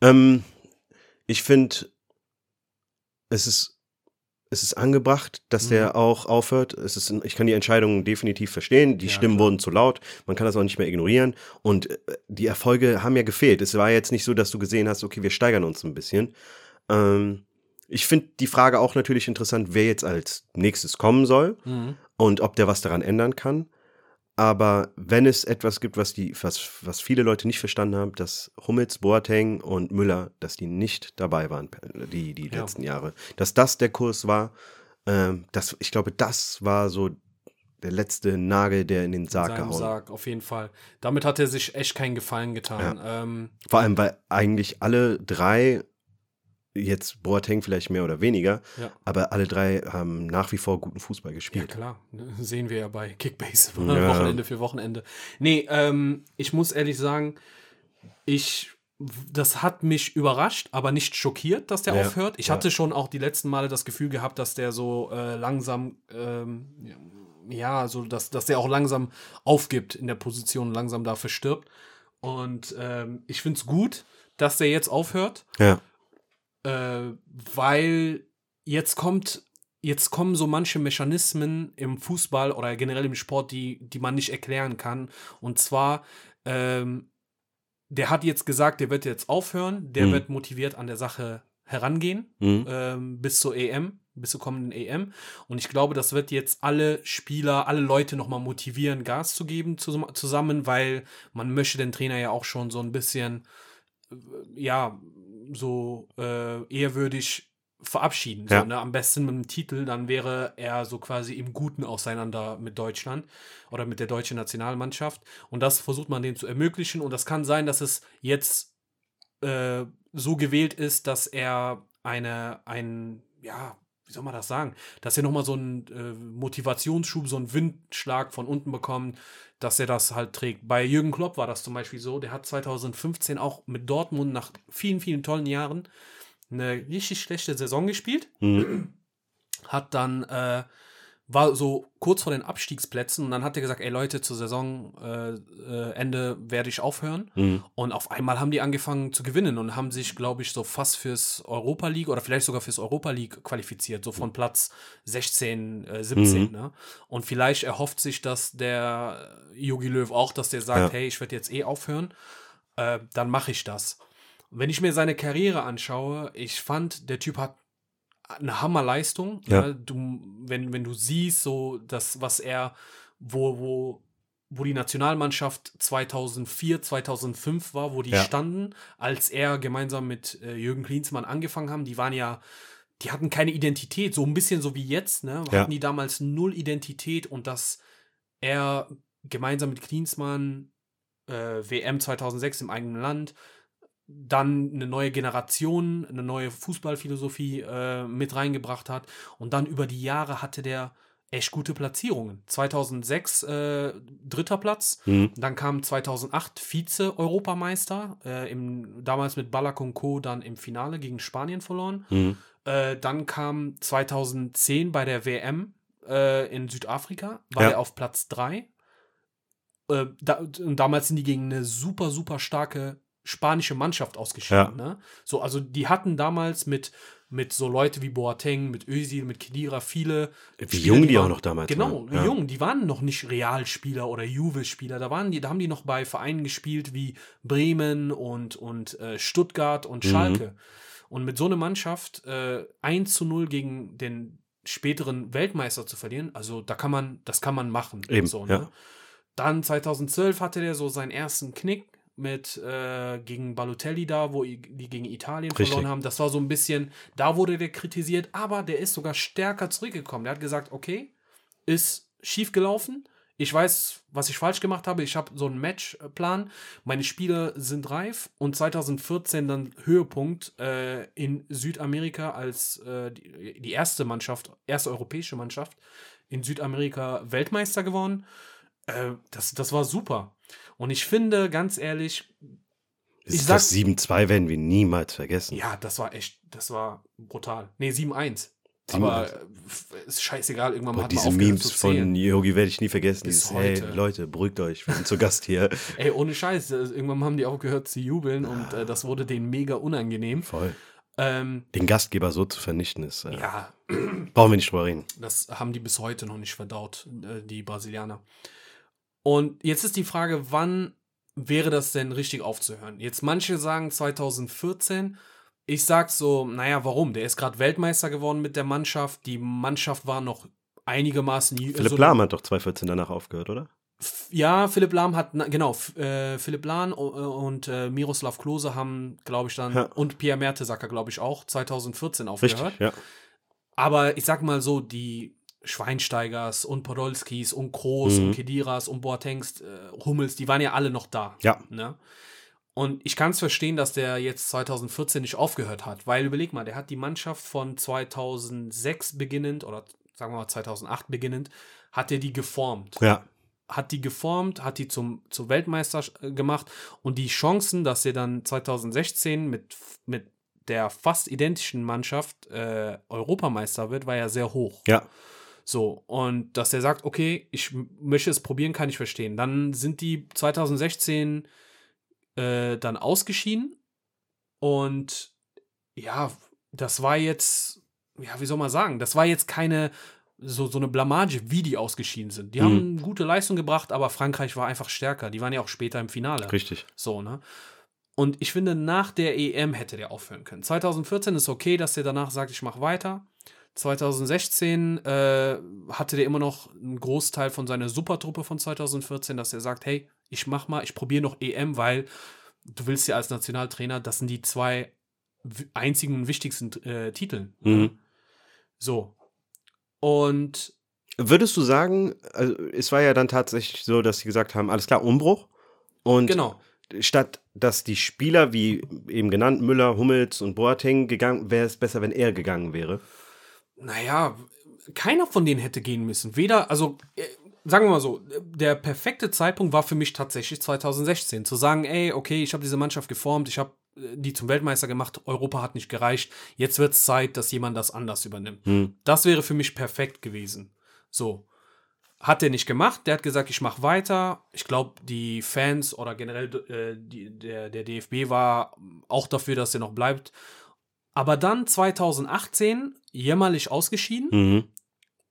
ähm, ich finde, es ist, es ist angebracht, dass Mhm. der auch aufhört. Es ist, ich kann die Entscheidungen definitiv verstehen. Die Ja, Stimmen klar. wurden zu laut. Man kann das auch nicht mehr ignorieren. Und äh, die Erfolge haben ja gefehlt. Es war jetzt nicht so, dass du gesehen hast, okay, wir steigern uns ein bisschen. Ähm, ich finde die Frage auch natürlich interessant, wer jetzt als nächstes kommen soll Mhm. und ob der was daran ändern kann. Aber wenn es etwas gibt, was die, was, was viele Leute nicht verstanden haben, dass Hummels, Boateng und Müller, dass die nicht dabei waren, die, die Ja. letzten Jahre. Dass das der Kurs war, ähm, das, ich glaube, das war so der letzte Nagel, der in den Sarg seinem gehauen. Sarg, auf jeden Fall. Damit hat er sich echt keinen Gefallen getan. Ähm, Vor allem, weil eigentlich alle drei, jetzt Boateng vielleicht mehr oder weniger, ja. aber alle drei haben nach wie vor guten Fußball Ja, gespielt. klar. Ne, Sehen wir ja bei Kickbase. *laughs* Ja. Wochenende für Wochenende. Nee, ähm, ich muss ehrlich sagen, ich, das hat mich überrascht, aber nicht schockiert, dass der Ja, aufhört. Ich ja. hatte schon auch die letzten Male das Gefühl gehabt, dass der so äh, langsam, ähm, ja, so, dass, dass der auch langsam aufgibt in der Position, langsam dafür stirbt. Und ähm, ich finde es gut, dass der jetzt aufhört Ja, äh, weil jetzt kommt, jetzt kommen so manche Mechanismen im Fußball oder generell im Sport, die, die man nicht erklären kann. Und zwar, ähm, der hat jetzt gesagt, der wird jetzt aufhören, der Mhm. wird motiviert an der Sache herangehen, mhm. ähm, bis zur EM, bis zur kommenden EM. Und ich glaube, das wird jetzt alle Spieler, alle Leute nochmal motivieren, Gas zu geben zus- zusammen, weil man möchte den Trainer ja auch schon so ein bisschen, äh, ja, so äh, ehrwürdig verabschieden. Ja. So, ne? Am besten mit dem Titel, dann wäre er so quasi im Guten auseinander mit Deutschland oder mit der deutschen Nationalmannschaft. Und das versucht man denen zu ermöglichen. Und das kann sein, dass es jetzt äh, so gewählt ist, dass er eine, ein, ja, wie soll man das sagen, dass er nochmal so einen äh, Motivationsschub, so einen Windschlag von unten bekommt, dass er das halt trägt. Bei Jürgen Klopp war das zum Beispiel so, der hat 2015 auch mit Dortmund nach vielen, vielen tollen Jahren eine richtig schlechte Saison gespielt Mhm. hat dann, äh, war so kurz vor den Abstiegsplätzen und dann hat er gesagt, ey Leute, zur Saisonende äh, Ende werde ich aufhören. Mhm. Und auf einmal haben die angefangen zu gewinnen und haben sich, glaube ich, so fast fürs Europa League oder vielleicht sogar fürs Europa League qualifiziert, so von Platz 16, äh, 17. Mhm. Ne? Und vielleicht erhofft sich das der Jogi Löw auch, dass der sagt, Ja. hey, ich werde jetzt eh aufhören, äh, dann mache ich das. Wenn ich mir seine Karriere anschaue, ich fand, der Typ hat eine Hammerleistung. Ja. Ja. Du, wenn, wenn du siehst, so das, was er, wo, wo, wo die Nationalmannschaft 2004, 2005 war, wo die Ja. standen, als er gemeinsam mit äh, Jürgen Klinsmann angefangen haben, die waren ja, die hatten keine Identität, so ein bisschen so wie jetzt, ne? Ja. Hatten die damals null Identität und dass er gemeinsam mit Klinsmann äh, WM 2006 im eigenen Land dann eine neue Generation, eine neue Fußballphilosophie äh, mit reingebracht hat. Und dann über die Jahre hatte der echt gute Platzierungen. 2006 äh, dritter Platz, Mhm. dann kam 2008 Vize-Europameister, äh, im, damals mit Ballack und Co. dann im Finale gegen Spanien verloren. Mhm. Äh, dann kam 2010 bei der WM äh, in Südafrika, war Ja. er auf Platz 3. Äh, da, und damals sind die gegen eine super, super starke spanische Mannschaft ausgeschieden. Ne? So, also die hatten damals mit, mit so Leute wie Boateng, mit Özil, mit Kedira viele. Wie Spieler, jung die auch waren- noch damals Genau, Ja. jung. Die waren noch nicht Realspieler oder Juve-Spieler. Da waren die, da haben die noch bei Vereinen gespielt wie Bremen und, und äh, Stuttgart und Mhm. Schalke. Und mit so einer Mannschaft äh, 1 zu 0 gegen den späteren Weltmeister zu verlieren, also da kann man, das kann man machen. Eben, so, ja. ne? Dann 2012 hatte der so seinen ersten Knick mit äh, gegen Balotelli da, wo die gegen Italien Richtig. verloren haben. Das war so ein bisschen, da wurde der kritisiert, aber der ist sogar stärker zurückgekommen. Der hat gesagt, okay, ist schief gelaufen. Ich weiß, was ich falsch gemacht habe. Ich habe so einen Matchplan. Meine Spiele sind reif und 2014 dann Höhepunkt äh, in Südamerika als äh, die, die erste Mannschaft, erste europäische Mannschaft in Südamerika Weltmeister geworden. Äh, das, das war super. Und ich finde, ganz ehrlich, Das, Ich das sag- 7-2 werden wir niemals vergessen. ja, das war echt, das war brutal. Nee, 7-1. 7-1. Aber äh, ist scheißegal, irgendwann Boah, hat man diese aufgehört Memes von Yogi werde ich nie vergessen. Bis Dieses, hey. Leute, beruhigt euch, wir sind zu Gast hier. *laughs* Ey, ohne Scheiß, äh, irgendwann haben die auch gehört zu jubeln und äh, das wurde denen mega unangenehm. Voll. Ähm, Den Gastgeber so zu vernichten ist, äh, ja, brauchen wir nicht drüber reden. das haben die bis heute noch nicht verdaut, äh, die Brasilianer. Und jetzt ist die Frage, wann wäre das denn richtig aufzuhören? Jetzt manche sagen 2014. Ich sag so, naja, warum? Der ist gerade Weltmeister geworden mit der Mannschaft. Die Mannschaft war noch einigermaßen. Philipp also- Lahm hat doch 2014 danach aufgehört, oder? Ja, Philipp Lahm hat, na, genau, äh, Philipp Lahm äh, und äh, Miroslav Klose haben, glaube ich, dann, Ja. und Pierre Mertesacker, glaube ich, auch 2014 aufgehört. Richtig, ja. Aber ich sag mal so, die Schweinsteigers und Podolskis und Kroos Mhm. und Kediras und Boatengs, äh, Hummels, die waren ja alle noch da. Ja. Ne? Und ich kann es verstehen, dass der jetzt 2014 nicht aufgehört hat, weil überleg mal, der hat die Mannschaft von 2006 beginnend oder sagen wir mal 2008 beginnend, hat er die geformt Ja, hat die geformt, hat die zum, zur Weltmeister äh, gemacht und die Chancen, dass er dann 2016 mit, mit der fast identischen Mannschaft äh, Europameister wird, war ja sehr hoch. ja. So, und dass er sagt, okay, ich möchte es probieren, kann ich verstehen. Dann sind die 2016 äh, dann ausgeschieden und ja, das war jetzt, ja, wie soll man sagen, das war jetzt keine so, so eine Blamage, wie die ausgeschieden sind. Die Mhm. haben gute Leistung gebracht, aber Frankreich war einfach stärker. Die waren ja auch später im Finale. Richtig. So, ne? Und ich finde, nach der EM hätte der aufhören können. 2014 ist okay, dass der danach sagt, ich mache weiter. 2016 äh, hatte der immer noch einen Großteil von seiner Supertruppe von 2014, dass er sagt, hey, ich mach mal, ich probiere noch EM, weil du willst ja als Nationaltrainer, das sind die zwei einzigen und wichtigsten äh, Titeln. Mhm. So. Und Würdest du sagen, also es war ja dann tatsächlich so, dass sie gesagt haben, alles klar, Umbruch. Und genau. statt dass die Spieler, wie eben genannt, Müller, Hummels und Boateng gegangen, wäre es besser, wenn er gegangen wäre. Naja, keiner von denen hätte gehen müssen. Weder, also äh, sagen wir mal so, der perfekte Zeitpunkt war für mich tatsächlich 2016. Zu sagen, ey, okay, ich habe diese Mannschaft geformt, ich habe äh, die zum Weltmeister gemacht, Europa hat nicht gereicht, jetzt wird es Zeit, dass jemand das anders übernimmt. Hm. Das wäre für mich perfekt gewesen. So. Hat er nicht gemacht, der hat gesagt, ich mache weiter. Ich glaube, die Fans oder generell äh, die, der, der DFB war auch dafür, dass er noch bleibt. Aber dann 2018 jämmerlich ausgeschieden, Mhm.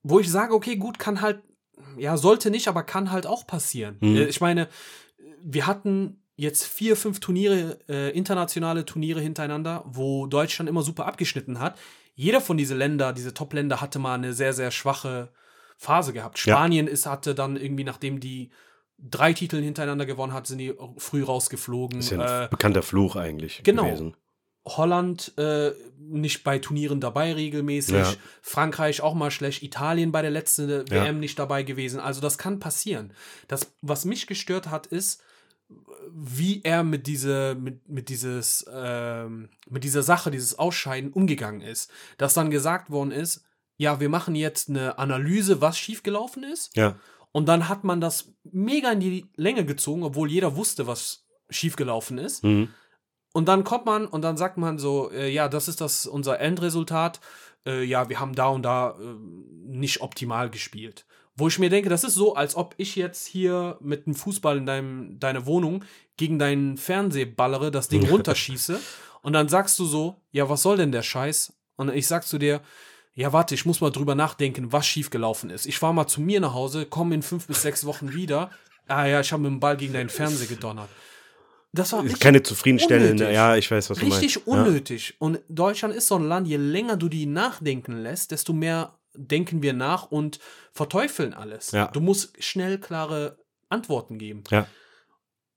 wo ich sage, okay, gut, kann halt, ja, sollte nicht, aber kann halt auch passieren. Mhm. Äh, Ich meine, wir hatten jetzt vier, fünf Turniere, äh, internationale Turniere hintereinander, wo Deutschland immer super abgeschnitten hat. Jeder von diesen Länder, diese Top-Länder, hatte mal eine sehr, sehr schwache Phase gehabt. Ja. Spanien ist, hatte dann irgendwie, nachdem die drei Titel hintereinander gewonnen hat, sind die früh rausgeflogen. Ist ja ein Äh, bekannter Fluch eigentlich genau. gewesen. Holland äh, nicht bei Turnieren dabei regelmäßig, Ja. Frankreich auch mal schlecht, Italien bei der letzten Ja. WM nicht dabei gewesen. Also das kann passieren. Das, was mich gestört hat, ist, wie er mit diese, mit, mit dieses, ähm, mit dieser Sache, dieses Ausscheiden umgegangen ist. Dass dann gesagt worden ist, ja, wir machen jetzt eine Analyse, was schiefgelaufen ist. Ja. Und dann hat man das mega in die Länge gezogen, obwohl jeder wusste, was schiefgelaufen ist. Mhm. Und dann kommt man und dann sagt man so, äh, ja, das ist das unser Endresultat. Äh, ja, wir haben da und da äh, nicht optimal gespielt. Wo ich mir denke, das ist so, als ob ich jetzt hier mit einem Fußball in deinem, deiner Wohnung gegen deinen Fernseher ballere, das Ding *laughs* runterschieße und dann sagst du so, ja, was soll denn der Scheiß? Und ich sag zu dir, ja, warte, ich muss mal drüber nachdenken, was schiefgelaufen ist. Ich fahr mal zu mir nach Hause, komme in fünf bis sechs Wochen wieder. Ah ja, ich habe mit dem Ball gegen deinen Fernseher gedonnert. Das war richtig keine zufriedenstellende, ja, ich weiß, was du meinst. Richtig unnötig. Und Deutschland ist so ein Land, je länger du die nachdenken lässt, desto mehr denken wir nach und verteufeln alles. Ja. Du musst schnell klare Antworten geben. Ja.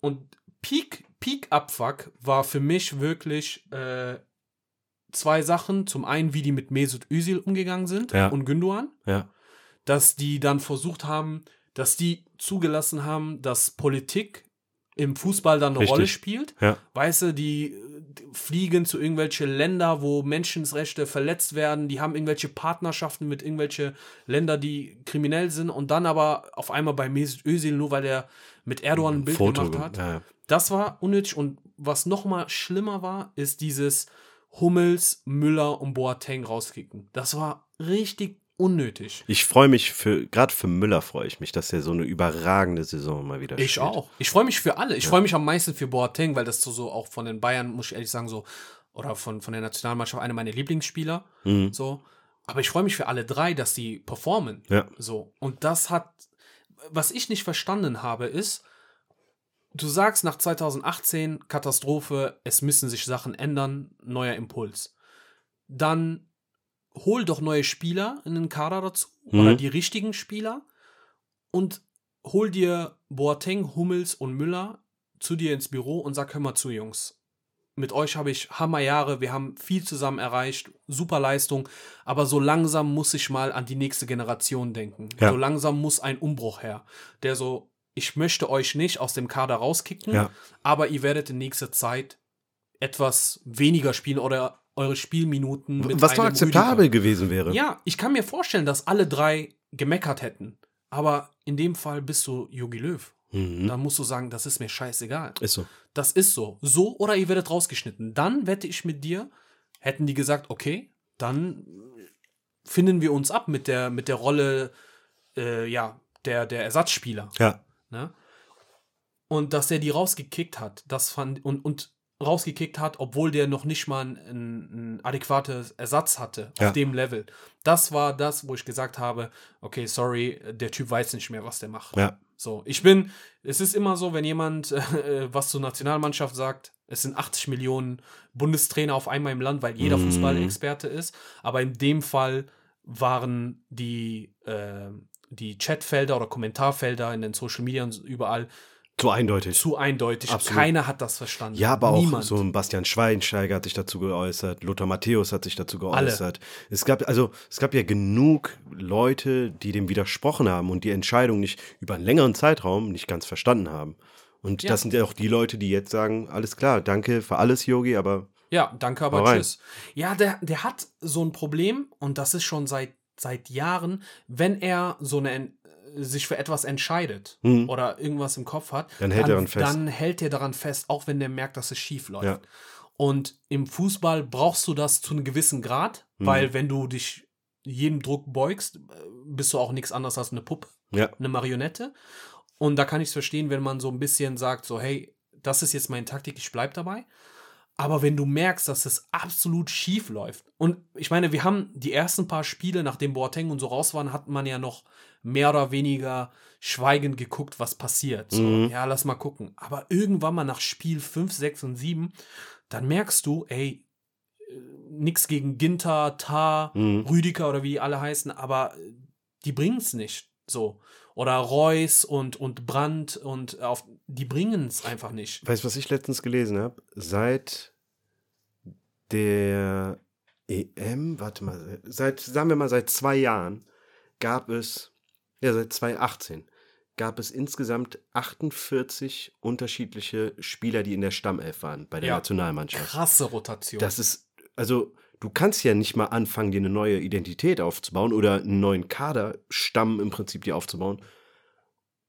Und Peak, Peak Abfuck war für mich wirklich äh, zwei Sachen. Zum einen, wie die mit Mesut Özil umgegangen sind Ja. und Gündogan Ja. dass die dann versucht haben, dass die zugelassen haben, dass Politik im Fußball dann eine Richtig. Rolle spielt. Ja. Weißt du, die, fliegen zu irgendwelche Länder, wo Menschenrechte verletzt werden, die haben irgendwelche Partnerschaften mit irgendwelche Länder, die kriminell sind und dann aber auf einmal bei Mesut Özil, nur weil er mit Erdogan ein Bild Foto. gemacht hat. Ja, ja. Das war unnötig und was noch mal schlimmer war, ist dieses Hummels, Müller und Boateng rauskicken. Das war richtig unnötig. Ich freue mich für, gerade für Müller freue ich mich, dass er so eine überragende Saison mal wieder Ich spielt. auch. Ich freue mich für alle. Ich freue mich am meisten für Boateng, weil das so, so auch von den Bayern, muss ich ehrlich sagen, so, oder von, von der Nationalmannschaft einer meiner Lieblingsspieler. Mhm. So. Aber ich freue mich für alle drei, dass die performen. Ja. So. Und das hat, was ich nicht verstanden habe, ist, du sagst nach 2018 Katastrophe, es müssen sich Sachen ändern, neuer Impuls. Dann hol doch neue Spieler in den Kader dazu Mhm. oder die richtigen Spieler und hol dir Boateng, Hummels und Müller zu dir ins Büro und sag, hör mal zu, Jungs. Mit euch habe ich Hammerjahre, wir haben viel zusammen erreicht, super Leistung, aber so langsam muss ich mal an die nächste Generation denken. Ja. So langsam muss ein Umbruch her, der so, ich möchte euch nicht aus dem Kader rauskicken, Ja. aber ihr werdet in nächster Zeit etwas weniger spielen oder eure Spielminuten mit Was doch akzeptabel Rüdiger. gewesen wäre. Ja, ich kann mir vorstellen, dass alle drei gemeckert hätten. Aber in dem Fall bist du Jogi Löw. Mhm. Dann musst du sagen, das ist mir scheißegal. Ist so. Das ist so. So oder ihr werdet rausgeschnitten. Dann wette ich mit dir, hätten die gesagt, okay, dann finden wir uns ab mit der, mit der Rolle, äh, ja, der, der Ersatzspieler. Ja. Ne? Und dass er die rausgekickt hat, das fand und, und rausgekickt hat, obwohl der noch nicht mal einen, adäquaten Ersatz hatte auf Ja. dem Level. Das war das, wo ich gesagt habe, okay, sorry, der Typ weiß nicht mehr, was der macht. Ja. So, ich bin, es ist immer so, wenn jemand *laughs* äh, was zur Nationalmannschaft sagt, es sind 80 Millionen Bundestrainer auf einmal im Land, weil jeder Mhm. Fußballexperte ist. Aber in dem Fall waren die, äh, die Chatfelder oder Kommentarfelder in den Social Media und überall Zu eindeutig. zu eindeutig. Absolut. Keiner hat das verstanden. Ja, aber auch Niemand. so ein Bastian Schweinsteiger hat sich dazu geäußert, Lothar Matthäus hat sich dazu geäußert. Es gab also es gab ja genug Leute, die dem widersprochen haben und die Entscheidung nicht über einen längeren Zeitraum nicht ganz verstanden haben. Und Ja. das sind ja auch die Leute, die jetzt sagen, alles klar, danke für alles, Yogi, aber Ja, danke, aber tschüss. Ja, der, der hat so ein Problem und das ist schon seit, seit Jahren, wenn er so eine sich für etwas entscheidet Mhm. oder irgendwas im Kopf hat, Dann hält er daran fest. dann hält er daran fest, auch wenn der merkt, dass es schief läuft. Ja. Und im Fußball brauchst du das zu einem gewissen Grad, Mhm. weil wenn du dich jedem Druck beugst, äh, bist du auch nichts anderes als eine Puppe ja, eine Marionette. Und da kann ich es verstehen, wenn man so ein bisschen sagt, so, hey, das ist jetzt meine Taktik, ich bleib dabei. Aber wenn du merkst, dass es absolut schief läuft, und ich meine, wir haben die ersten paar Spiele, nachdem Boateng und so raus waren, hat man ja noch mehr oder weniger schweigend geguckt, was passiert. So, Mhm. ja, lass mal gucken. Aber irgendwann mal nach Spiel 5, 6 und 7, dann merkst du, ey, äh, nix gegen Ginter, Tar, Mhm. Rüdiger oder wie die alle heißen, aber die bringen es nicht. So. Oder Reus und, und Brandt und auf, die bringen es einfach nicht. weißt du, was ich letztens gelesen habe? Seit der EM, warte mal, seit, sagen wir mal, seit zwei Jahren gab es, ja, seit 2018 gab es insgesamt 48 unterschiedliche Spieler, die in der Stammelf waren bei der Ja. Nationalmannschaft. Krasse Rotation. Das ist, also, du kannst ja nicht mal anfangen, dir eine neue Identität aufzubauen oder einen neuen Kaderstamm im Prinzip dir aufzubauen,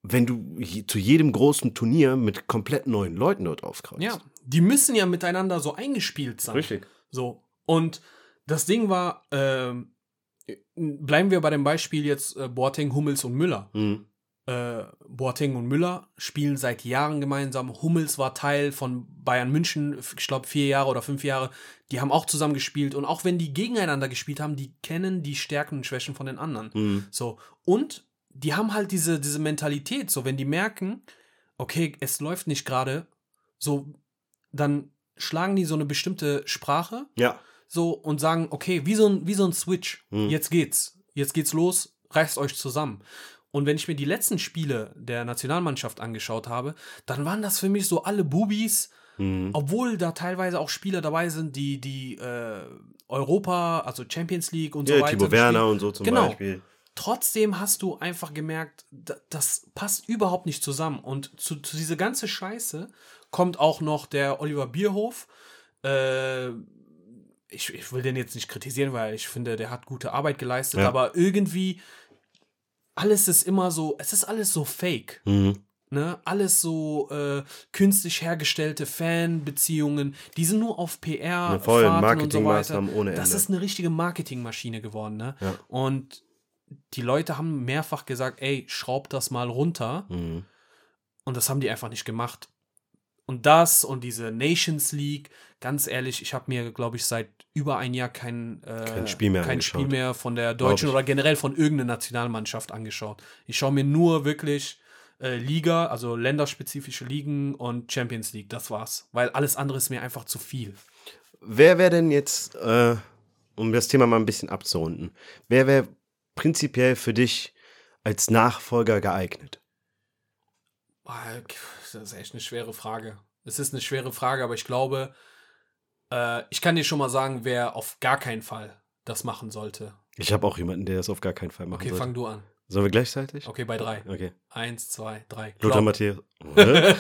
wenn du zu jedem großen Turnier mit komplett neuen Leuten dort aufkreuzt. ja, die müssen ja miteinander so eingespielt sein. Richtig. So. Und das Ding war, ähm, bleiben wir bei dem Beispiel jetzt äh, Boateng, Hummels und Müller. Mhm. Äh, Boateng und Müller spielen seit Jahren gemeinsam. Hummels war Teil von Bayern München, ich glaube vier Jahre oder fünf Jahre. Die haben auch zusammen gespielt und auch wenn die gegeneinander gespielt haben, die kennen die Stärken und Schwächen von den anderen. Mhm. So und die haben halt diese diese Mentalität. So wenn die merken, okay, es läuft nicht gerade, so dann schlagen die so eine bestimmte Sprache Ja. so und sagen, okay, wie so ein, wie so ein Switch, Mhm. jetzt geht's, jetzt geht's los, reißt euch zusammen. Und wenn ich mir die letzten Spiele der Nationalmannschaft angeschaut habe, dann waren das für mich so alle Bubis, Mhm. obwohl da teilweise auch Spieler dabei sind, die die äh, Europa, also Champions League und so Ja, weiter. Timo Werner und so zum Genau. Beispiel. trotzdem hast du einfach gemerkt, da, das passt überhaupt nicht zusammen. Und zu, zu diese ganze Scheiße kommt auch noch der Oliver Bierhof. Äh, ich, ich will den jetzt nicht kritisieren, weil ich finde, der hat gute Arbeit geleistet, Ja. aber irgendwie alles ist immer so, es ist alles so fake. Mhm. Ne? Alles so äh, künstlich hergestellte Fanbeziehungen, die sind nur auf PR, Ja, voll, Fahrten und so weiter. Ohne Das Ende. ist eine richtige Marketingmaschine geworden, ne? Ja. Und die Leute haben mehrfach gesagt, ey, schraub das mal runter. Mhm. Und das haben die einfach nicht gemacht. Und das und diese Nations League, ganz ehrlich, ich habe mir, glaube ich, seit über ein Jahr kein, äh, Kein Spiel mehr kein. Spiel mehr von der deutschen oder generell von irgendeiner Nationalmannschaft angeschaut. Ich schaue mir nur wirklich äh, Liga, also länderspezifische Ligen und Champions League. Das war's. Weil alles andere ist mir einfach zu viel. Wer wäre denn jetzt, äh, um das Thema mal ein bisschen abzurunden, wer wäre prinzipiell für dich als Nachfolger geeignet? Das ist echt eine schwere Frage. Es ist eine schwere Frage, aber ich glaube, äh, ich kann dir schon mal sagen, wer auf gar keinen Fall das machen sollte. Ich habe auch jemanden, der das auf gar keinen Fall machen Okay, sollte. fang du an. Sollen wir gleichzeitig? Okay, bei drei. Okay. Eins, zwei, drei. Lothar. Matthäus. *laughs* Hä?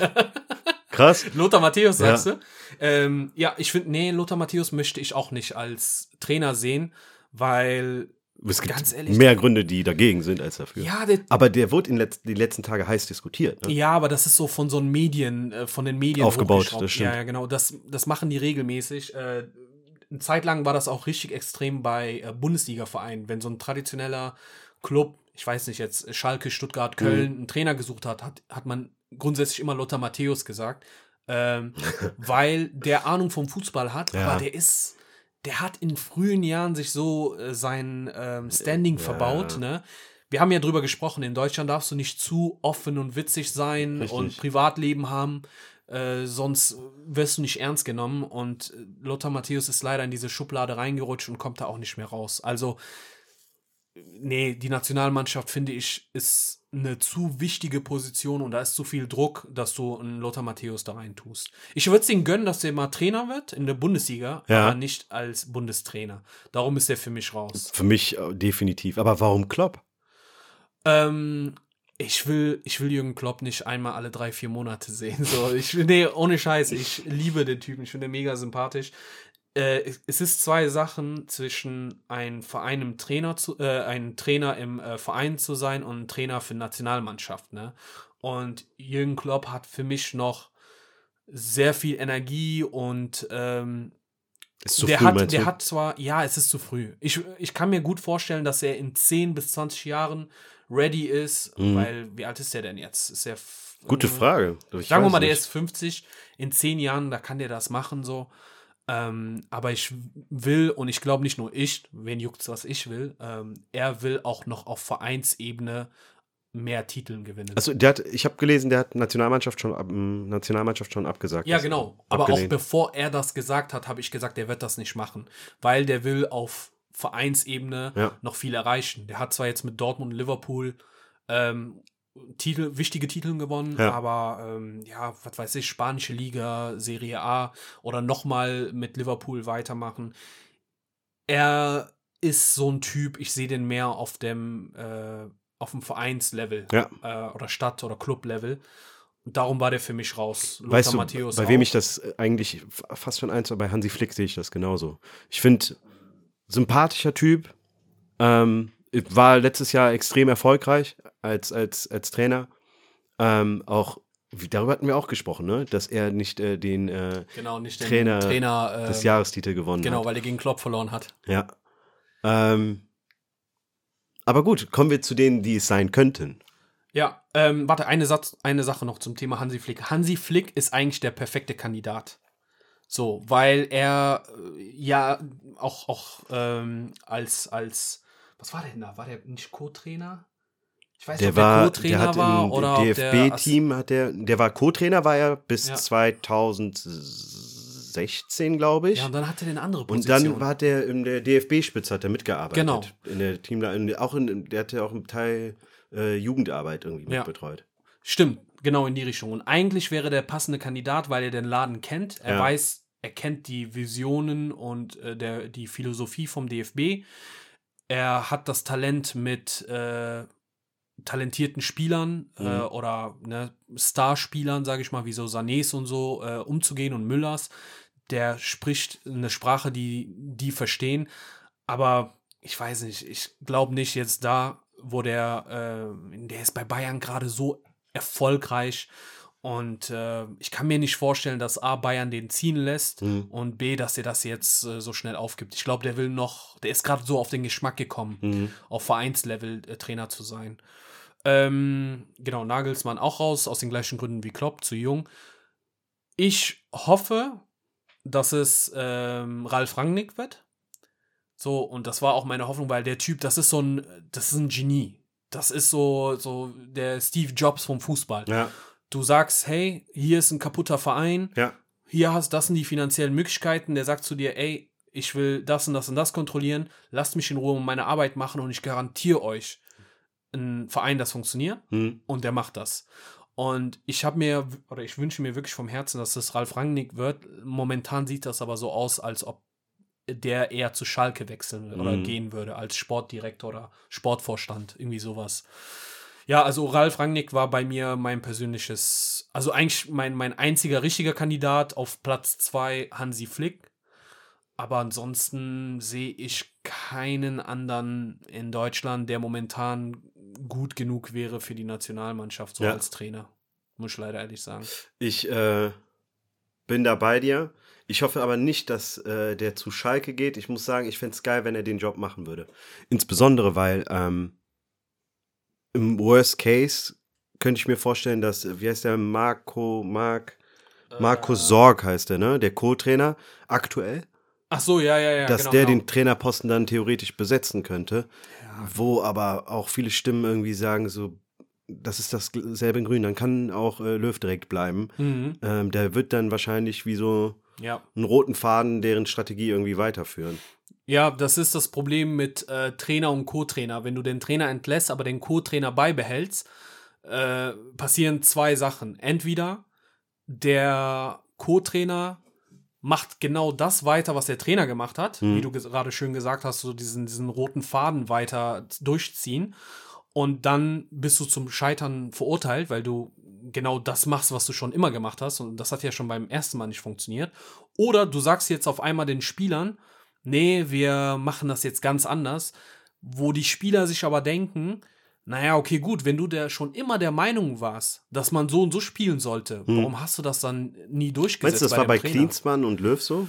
Krass. Lothar Matthäus, Ja. sagst du? Ähm, ja, ich finde, nee, Lothar Matthäus möchte ich auch nicht als Trainer sehen, weil, Es gibt Ganz ehrlich, mehr Gründe, die dagegen sind als dafür. ja, der, Aber der wurde in letz die letzten Tage heiß diskutiert. Ne? ja, aber das ist so von so einen Medien, äh, von den Medien Aufgebaut, das stimmt. Ja, ja, genau. Das, das machen die regelmäßig. Äh, eine Zeit lang war das auch richtig extrem bei äh, Bundesliga-Vereinen, wenn so ein traditioneller Club, ich weiß nicht jetzt, Schalke, Stuttgart, Köln, einen Trainer gesucht hat, hat, hat man grundsätzlich immer Lothar Matthäus gesagt, ähm, *laughs* weil der Ahnung vom Fußball hat, Ja. aber der ist, der hat in frühen Jahren sich so äh, sein ähm, Standing verbaut, ne? Wir haben ja drüber gesprochen, in Deutschland darfst du nicht zu offen und witzig sein Richtig. und Privatleben haben, äh, sonst wirst du nicht ernst genommen. Und äh, Lothar Matthäus ist leider in diese Schublade reingerutscht und kommt da auch nicht mehr raus. Also, nee, die Nationalmannschaft, finde ich, ist eine zu wichtige Position und da ist zu viel Druck, dass du einen Lothar Matthäus da rein tust. Ich würde es ihm gönnen, dass der mal Trainer wird in der Bundesliga, Ja. aber nicht als Bundestrainer. Darum ist er für mich raus. Für mich äh, definitiv. Aber warum Klopp? Ähm, ich will, ich will Jürgen Klopp nicht einmal alle drei, vier Monate sehen. So, ich nee, ohne Scheiß, ich liebe den Typen, ich finde ihn mega sympathisch. Äh, es- ist zwei Sachen zwischen ein Verein im Trainer zu, äh, ein Trainer im äh, Verein zu sein und ein Trainer für Nationalmannschaft, ne? Und Jürgen Klopp hat für mich noch sehr viel Energie und ähm, Ist zu der, früh, hat, der du? hat zwar, ja, es ist zu früh. Ich, ich kann mir gut vorstellen, dass er in 10 bis 20 Jahren ready ist, weil, wie alt ist der denn jetzt? Ist er Mhm. Gute äh, Frage. Ich Sagen wir mal, der nicht. ist 50. In 10 Jahren, da kann der das machen, so. Ähm, aber ich will, und ich glaube nicht nur ich, wen juckt's, was ich will, ähm, er will auch noch auf Vereinsebene mehr Titeln gewinnen. Also der hat, ich habe gelesen, der hat Nationalmannschaft schon, Nationalmannschaft schon abgesagt. Ja, genau. Aber auch abgelehnt. bevor er das gesagt hat, habe ich gesagt, der wird das nicht machen. Weil der will auf Vereinsebene Ja. noch viel erreichen. Der hat zwar jetzt mit Dortmund und Liverpool ähm, Titel, wichtige Titel gewonnen, Ja. aber ähm, ja, was weiß ich, spanische Liga, Serie A oder nochmal mit Liverpool weitermachen. Er ist so ein Typ, ich sehe den mehr auf dem, äh, auf dem Vereinslevel Ja. äh, oder Stadt- oder Clublevel. Und darum war der für mich raus. Lothar Weißt du, Matthäus bei wem auch. ich das äh, eigentlich fast schon eins, aber bei Hansi Flick sehe ich das genauso. Ich finde, sympathischer Typ, ähm, war letztes Jahr extrem erfolgreich als, als, als Trainer. Ähm, auch, darüber hatten wir auch gesprochen, ne? dass er nicht äh, den äh, Genau, nicht den Trainer Trainer des ähm, Jahrestitel gewonnen Genau, hat. weil er gegen Klopp verloren hat. Ja. Ähm, aber gut, kommen wir zu denen, die es sein könnten. Ja, ähm, warte, eine, Satz, eine Sache noch zum Thema Hansi Flick. Hansi Flick ist eigentlich der perfekte Kandidat. So, weil er äh, ja auch, auch ähm, als, als, was war der denn da? War der nicht Co-Trainer? Ich weiß Der nicht, ob war, der Co-Trainer war im oder DFB-Team hat der, der war Co-Trainer, war er bis Ja. 2016, glaube ich. Ja, und dann hatte er eine andere und Position. dann war der in der DFB-Spitze, hat er mitgearbeitet. Genau. In der Teamler, in, auch in, der hatte auch einen Teil äh, Jugendarbeit irgendwie Ja. mitbetreut. Stimmt, genau in die Richtung. Und eigentlich wäre der passende Kandidat, weil er den Laden kennt. Er Ja. weiß, er kennt die Visionen und äh, der, die Philosophie vom DFB. Er hat das Talent mit äh, talentierten Spielern äh, Mhm. oder ne, Starspielern, sage ich mal, wie so Sanés und so, äh, umzugehen und Müllers. Der spricht eine Sprache, die die verstehen. Aber ich weiß nicht, ich glaube nicht jetzt da, wo der, äh, der ist bei Bayern gerade so erfolgreich. Und äh, ich kann mir nicht vorstellen, dass A, Bayern den ziehen lässt Mhm. und B, dass er das jetzt äh, so schnell aufgibt. Ich glaube, der will noch, der ist gerade so auf den Geschmack gekommen, Mhm. auf Vereinslevel äh, Trainer zu sein. Ähm, genau, Nagelsmann auch raus, aus den gleichen Gründen wie Klopp, zu jung. Ich hoffe, dass es ähm, Ralf Rangnick wird. So, und das war auch meine Hoffnung, weil der Typ, das ist so ein, das ist ein Genie. Das ist so, so der Steve Jobs vom Fußball. Ja, Du sagst, hey, hier ist ein kaputter Verein, ja. hier hast das sind die finanziellen Möglichkeiten. Der sagt zu dir, ey, ich will das und das und das kontrollieren, lasst mich in Ruhe meine Arbeit machen und ich garantiere euch, ein Verein, das funktioniert Mhm. und der macht das. Und ich habe mir, oder ich wünsche mir wirklich vom Herzen, dass das Ralf Rangnick wird. Momentan sieht das aber so aus, als ob der eher zu Schalke wechseln oder Mhm. gehen würde, als Sportdirektor oder Sportvorstand, irgendwie sowas. Ja, also Ralf Rangnick war bei mir mein persönliches, also eigentlich mein, mein einziger richtiger Kandidat auf Platz zwei Hansi Flick. Aber ansonsten sehe ich keinen anderen in Deutschland, der momentan gut genug wäre für die Nationalmannschaft, so Ja. als Trainer. Muss ich leider ehrlich sagen. Ich äh, bin da bei dir. Ich hoffe aber nicht, dass äh, der zu Schalke geht. Ich muss sagen, ich fände es geil, wenn er den Job machen würde. Insbesondere, weil ähm, im Worst Case könnte ich mir vorstellen, dass, äh, wie heißt der, Marco, Marc, Marco Sorg heißt der, ne? Der Co-Trainer aktuell, Ach so, ja, ja, ja. dass genau, der genau. den Trainerposten dann theoretisch besetzen könnte. Wo aber auch viele Stimmen irgendwie sagen, so, das ist dasselbe in Grün, dann kann auch äh, Löw direkt bleiben. Mhm. Ähm, der wird dann wahrscheinlich wie so Ja. einen roten Faden deren Strategie irgendwie weiterführen. Ja, das ist das Problem mit äh, Trainer und Co-Trainer. Wenn du den Trainer entlässt, aber den Co-Trainer beibehältst, äh, passieren zwei Sachen. Entweder der Co-Trainer macht genau das weiter, was der Trainer gemacht hat, Mhm. wie du gerade schön gesagt hast, so diesen, diesen roten Faden weiter durchziehen. Und dann bist du zum Scheitern verurteilt, weil du genau das machst, was du schon immer gemacht hast. Und das hat ja schon beim ersten Mal nicht funktioniert. Oder du sagst jetzt auf einmal den Spielern, nee, wir machen das jetzt ganz anders, wo die Spieler sich aber denken, naja, okay, gut, wenn du der schon immer der Meinung warst, dass man so und so spielen sollte, warum hast du das dann nie durchgesetzt? Hm. Meinst du, das war dem bei Trainer? Klinsmann und Löw so?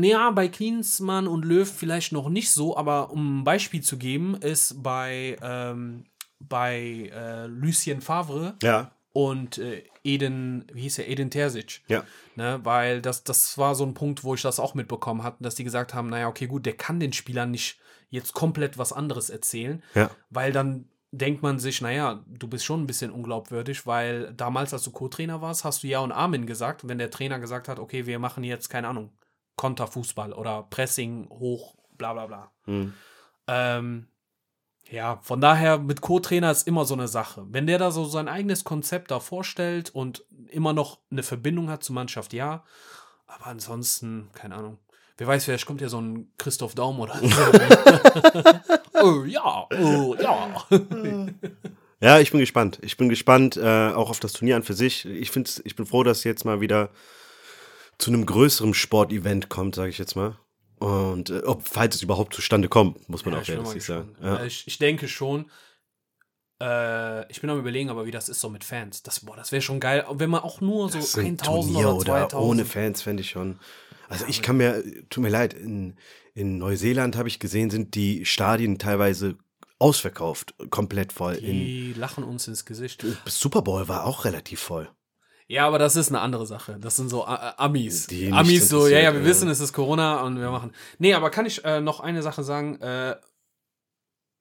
Ja, bei Klinsmann und Löw vielleicht noch nicht so, aber um ein Beispiel zu geben, ist bei, ähm, bei äh, Lucien Favre Ja. und äh, Eden, wie hieß er, Eden Terzic. Ja. Ne, weil das, das war so ein Punkt, wo ich das auch mitbekommen hatte, dass die gesagt haben, naja, okay, gut, der kann den Spielern nicht jetzt komplett was anderes erzählen, Ja. weil dann denkt man sich, naja, du bist schon ein bisschen unglaubwürdig, weil damals, als du Co-Trainer warst, hast du Ja und Amen gesagt, wenn der Trainer gesagt hat, okay, wir machen jetzt, keine Ahnung, Konterfußball oder Pressing hoch, bla bla bla. Hm. Ähm, ja, von daher mit Co-Trainer ist immer so eine Sache. Wenn der da so sein eigenes Konzept da vorstellt und immer noch eine Verbindung hat zur Mannschaft, ja. Aber ansonsten, keine Ahnung. Wer weiß, vielleicht kommt ja so ein Christoph Daum oder so. *laughs* oh ja, oh ja. *laughs* Ja, ich bin gespannt. Ich bin gespannt, äh, auch auf das Turnier an für sich. Ich, find's, ich bin froh, dass jetzt mal wieder zu einem größeren Sportevent kommt, sage ich jetzt mal. Und äh, ob, falls es überhaupt zustande kommt, muss man Ja, auch ich bin mal realistisch sagen. Ja. Ich, ich denke schon. Äh, ich bin am überlegen, aber wie das ist so mit Fans. Das, boah, das wäre schon geil, wenn man auch nur so Das ist ein 1000 Turnier oder 2000. ohne Fans fände ich schon. Also ich kann mir, tut mir leid, in, in Neuseeland habe ich gesehen, sind die Stadien teilweise ausverkauft, komplett voll. In, Die lachen uns ins Gesicht. Super Bowl war auch relativ voll. Ja, aber das ist eine andere Sache. Das sind so äh, Amis. Die Amis so, ja, ja, wir interessiert, wissen, ja. es ist Corona und wir machen. Nee, aber kann ich äh, noch eine Sache sagen? Äh,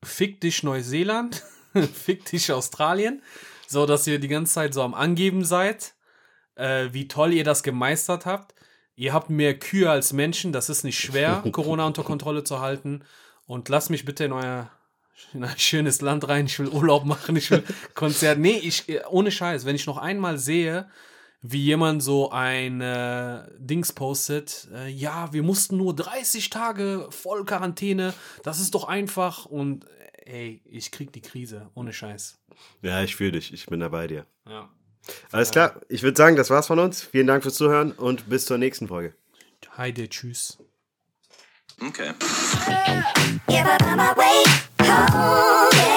fick dich Neuseeland, *laughs* fick dich Australien, so dass ihr die ganze Zeit so am Angeben seid, äh, wie toll ihr das gemeistert habt. Ihr habt mehr Kühe als Menschen, das ist nicht schwer, *laughs* Corona unter Kontrolle zu halten. Und lasst mich bitte in euer, in ein schönes Land rein. Ich will Urlaub machen, ich will *laughs* Konzert. Nee, ich, ohne Scheiß, wenn ich noch einmal sehe, wie jemand so ein äh, Dings postet, äh, ja, wir mussten nur 30 Tage voll Quarantäne, das ist doch einfach und äh, ey, ich krieg die Krise, ohne Scheiß. Ja, ich fühle dich, ich bin da bei dir. Ja. Alles klar, ich würde sagen, das war's von uns. Vielen Dank fürs Zuhören und bis zur nächsten Folge. Heide, tschüss. Okay. Yeah, Hold it.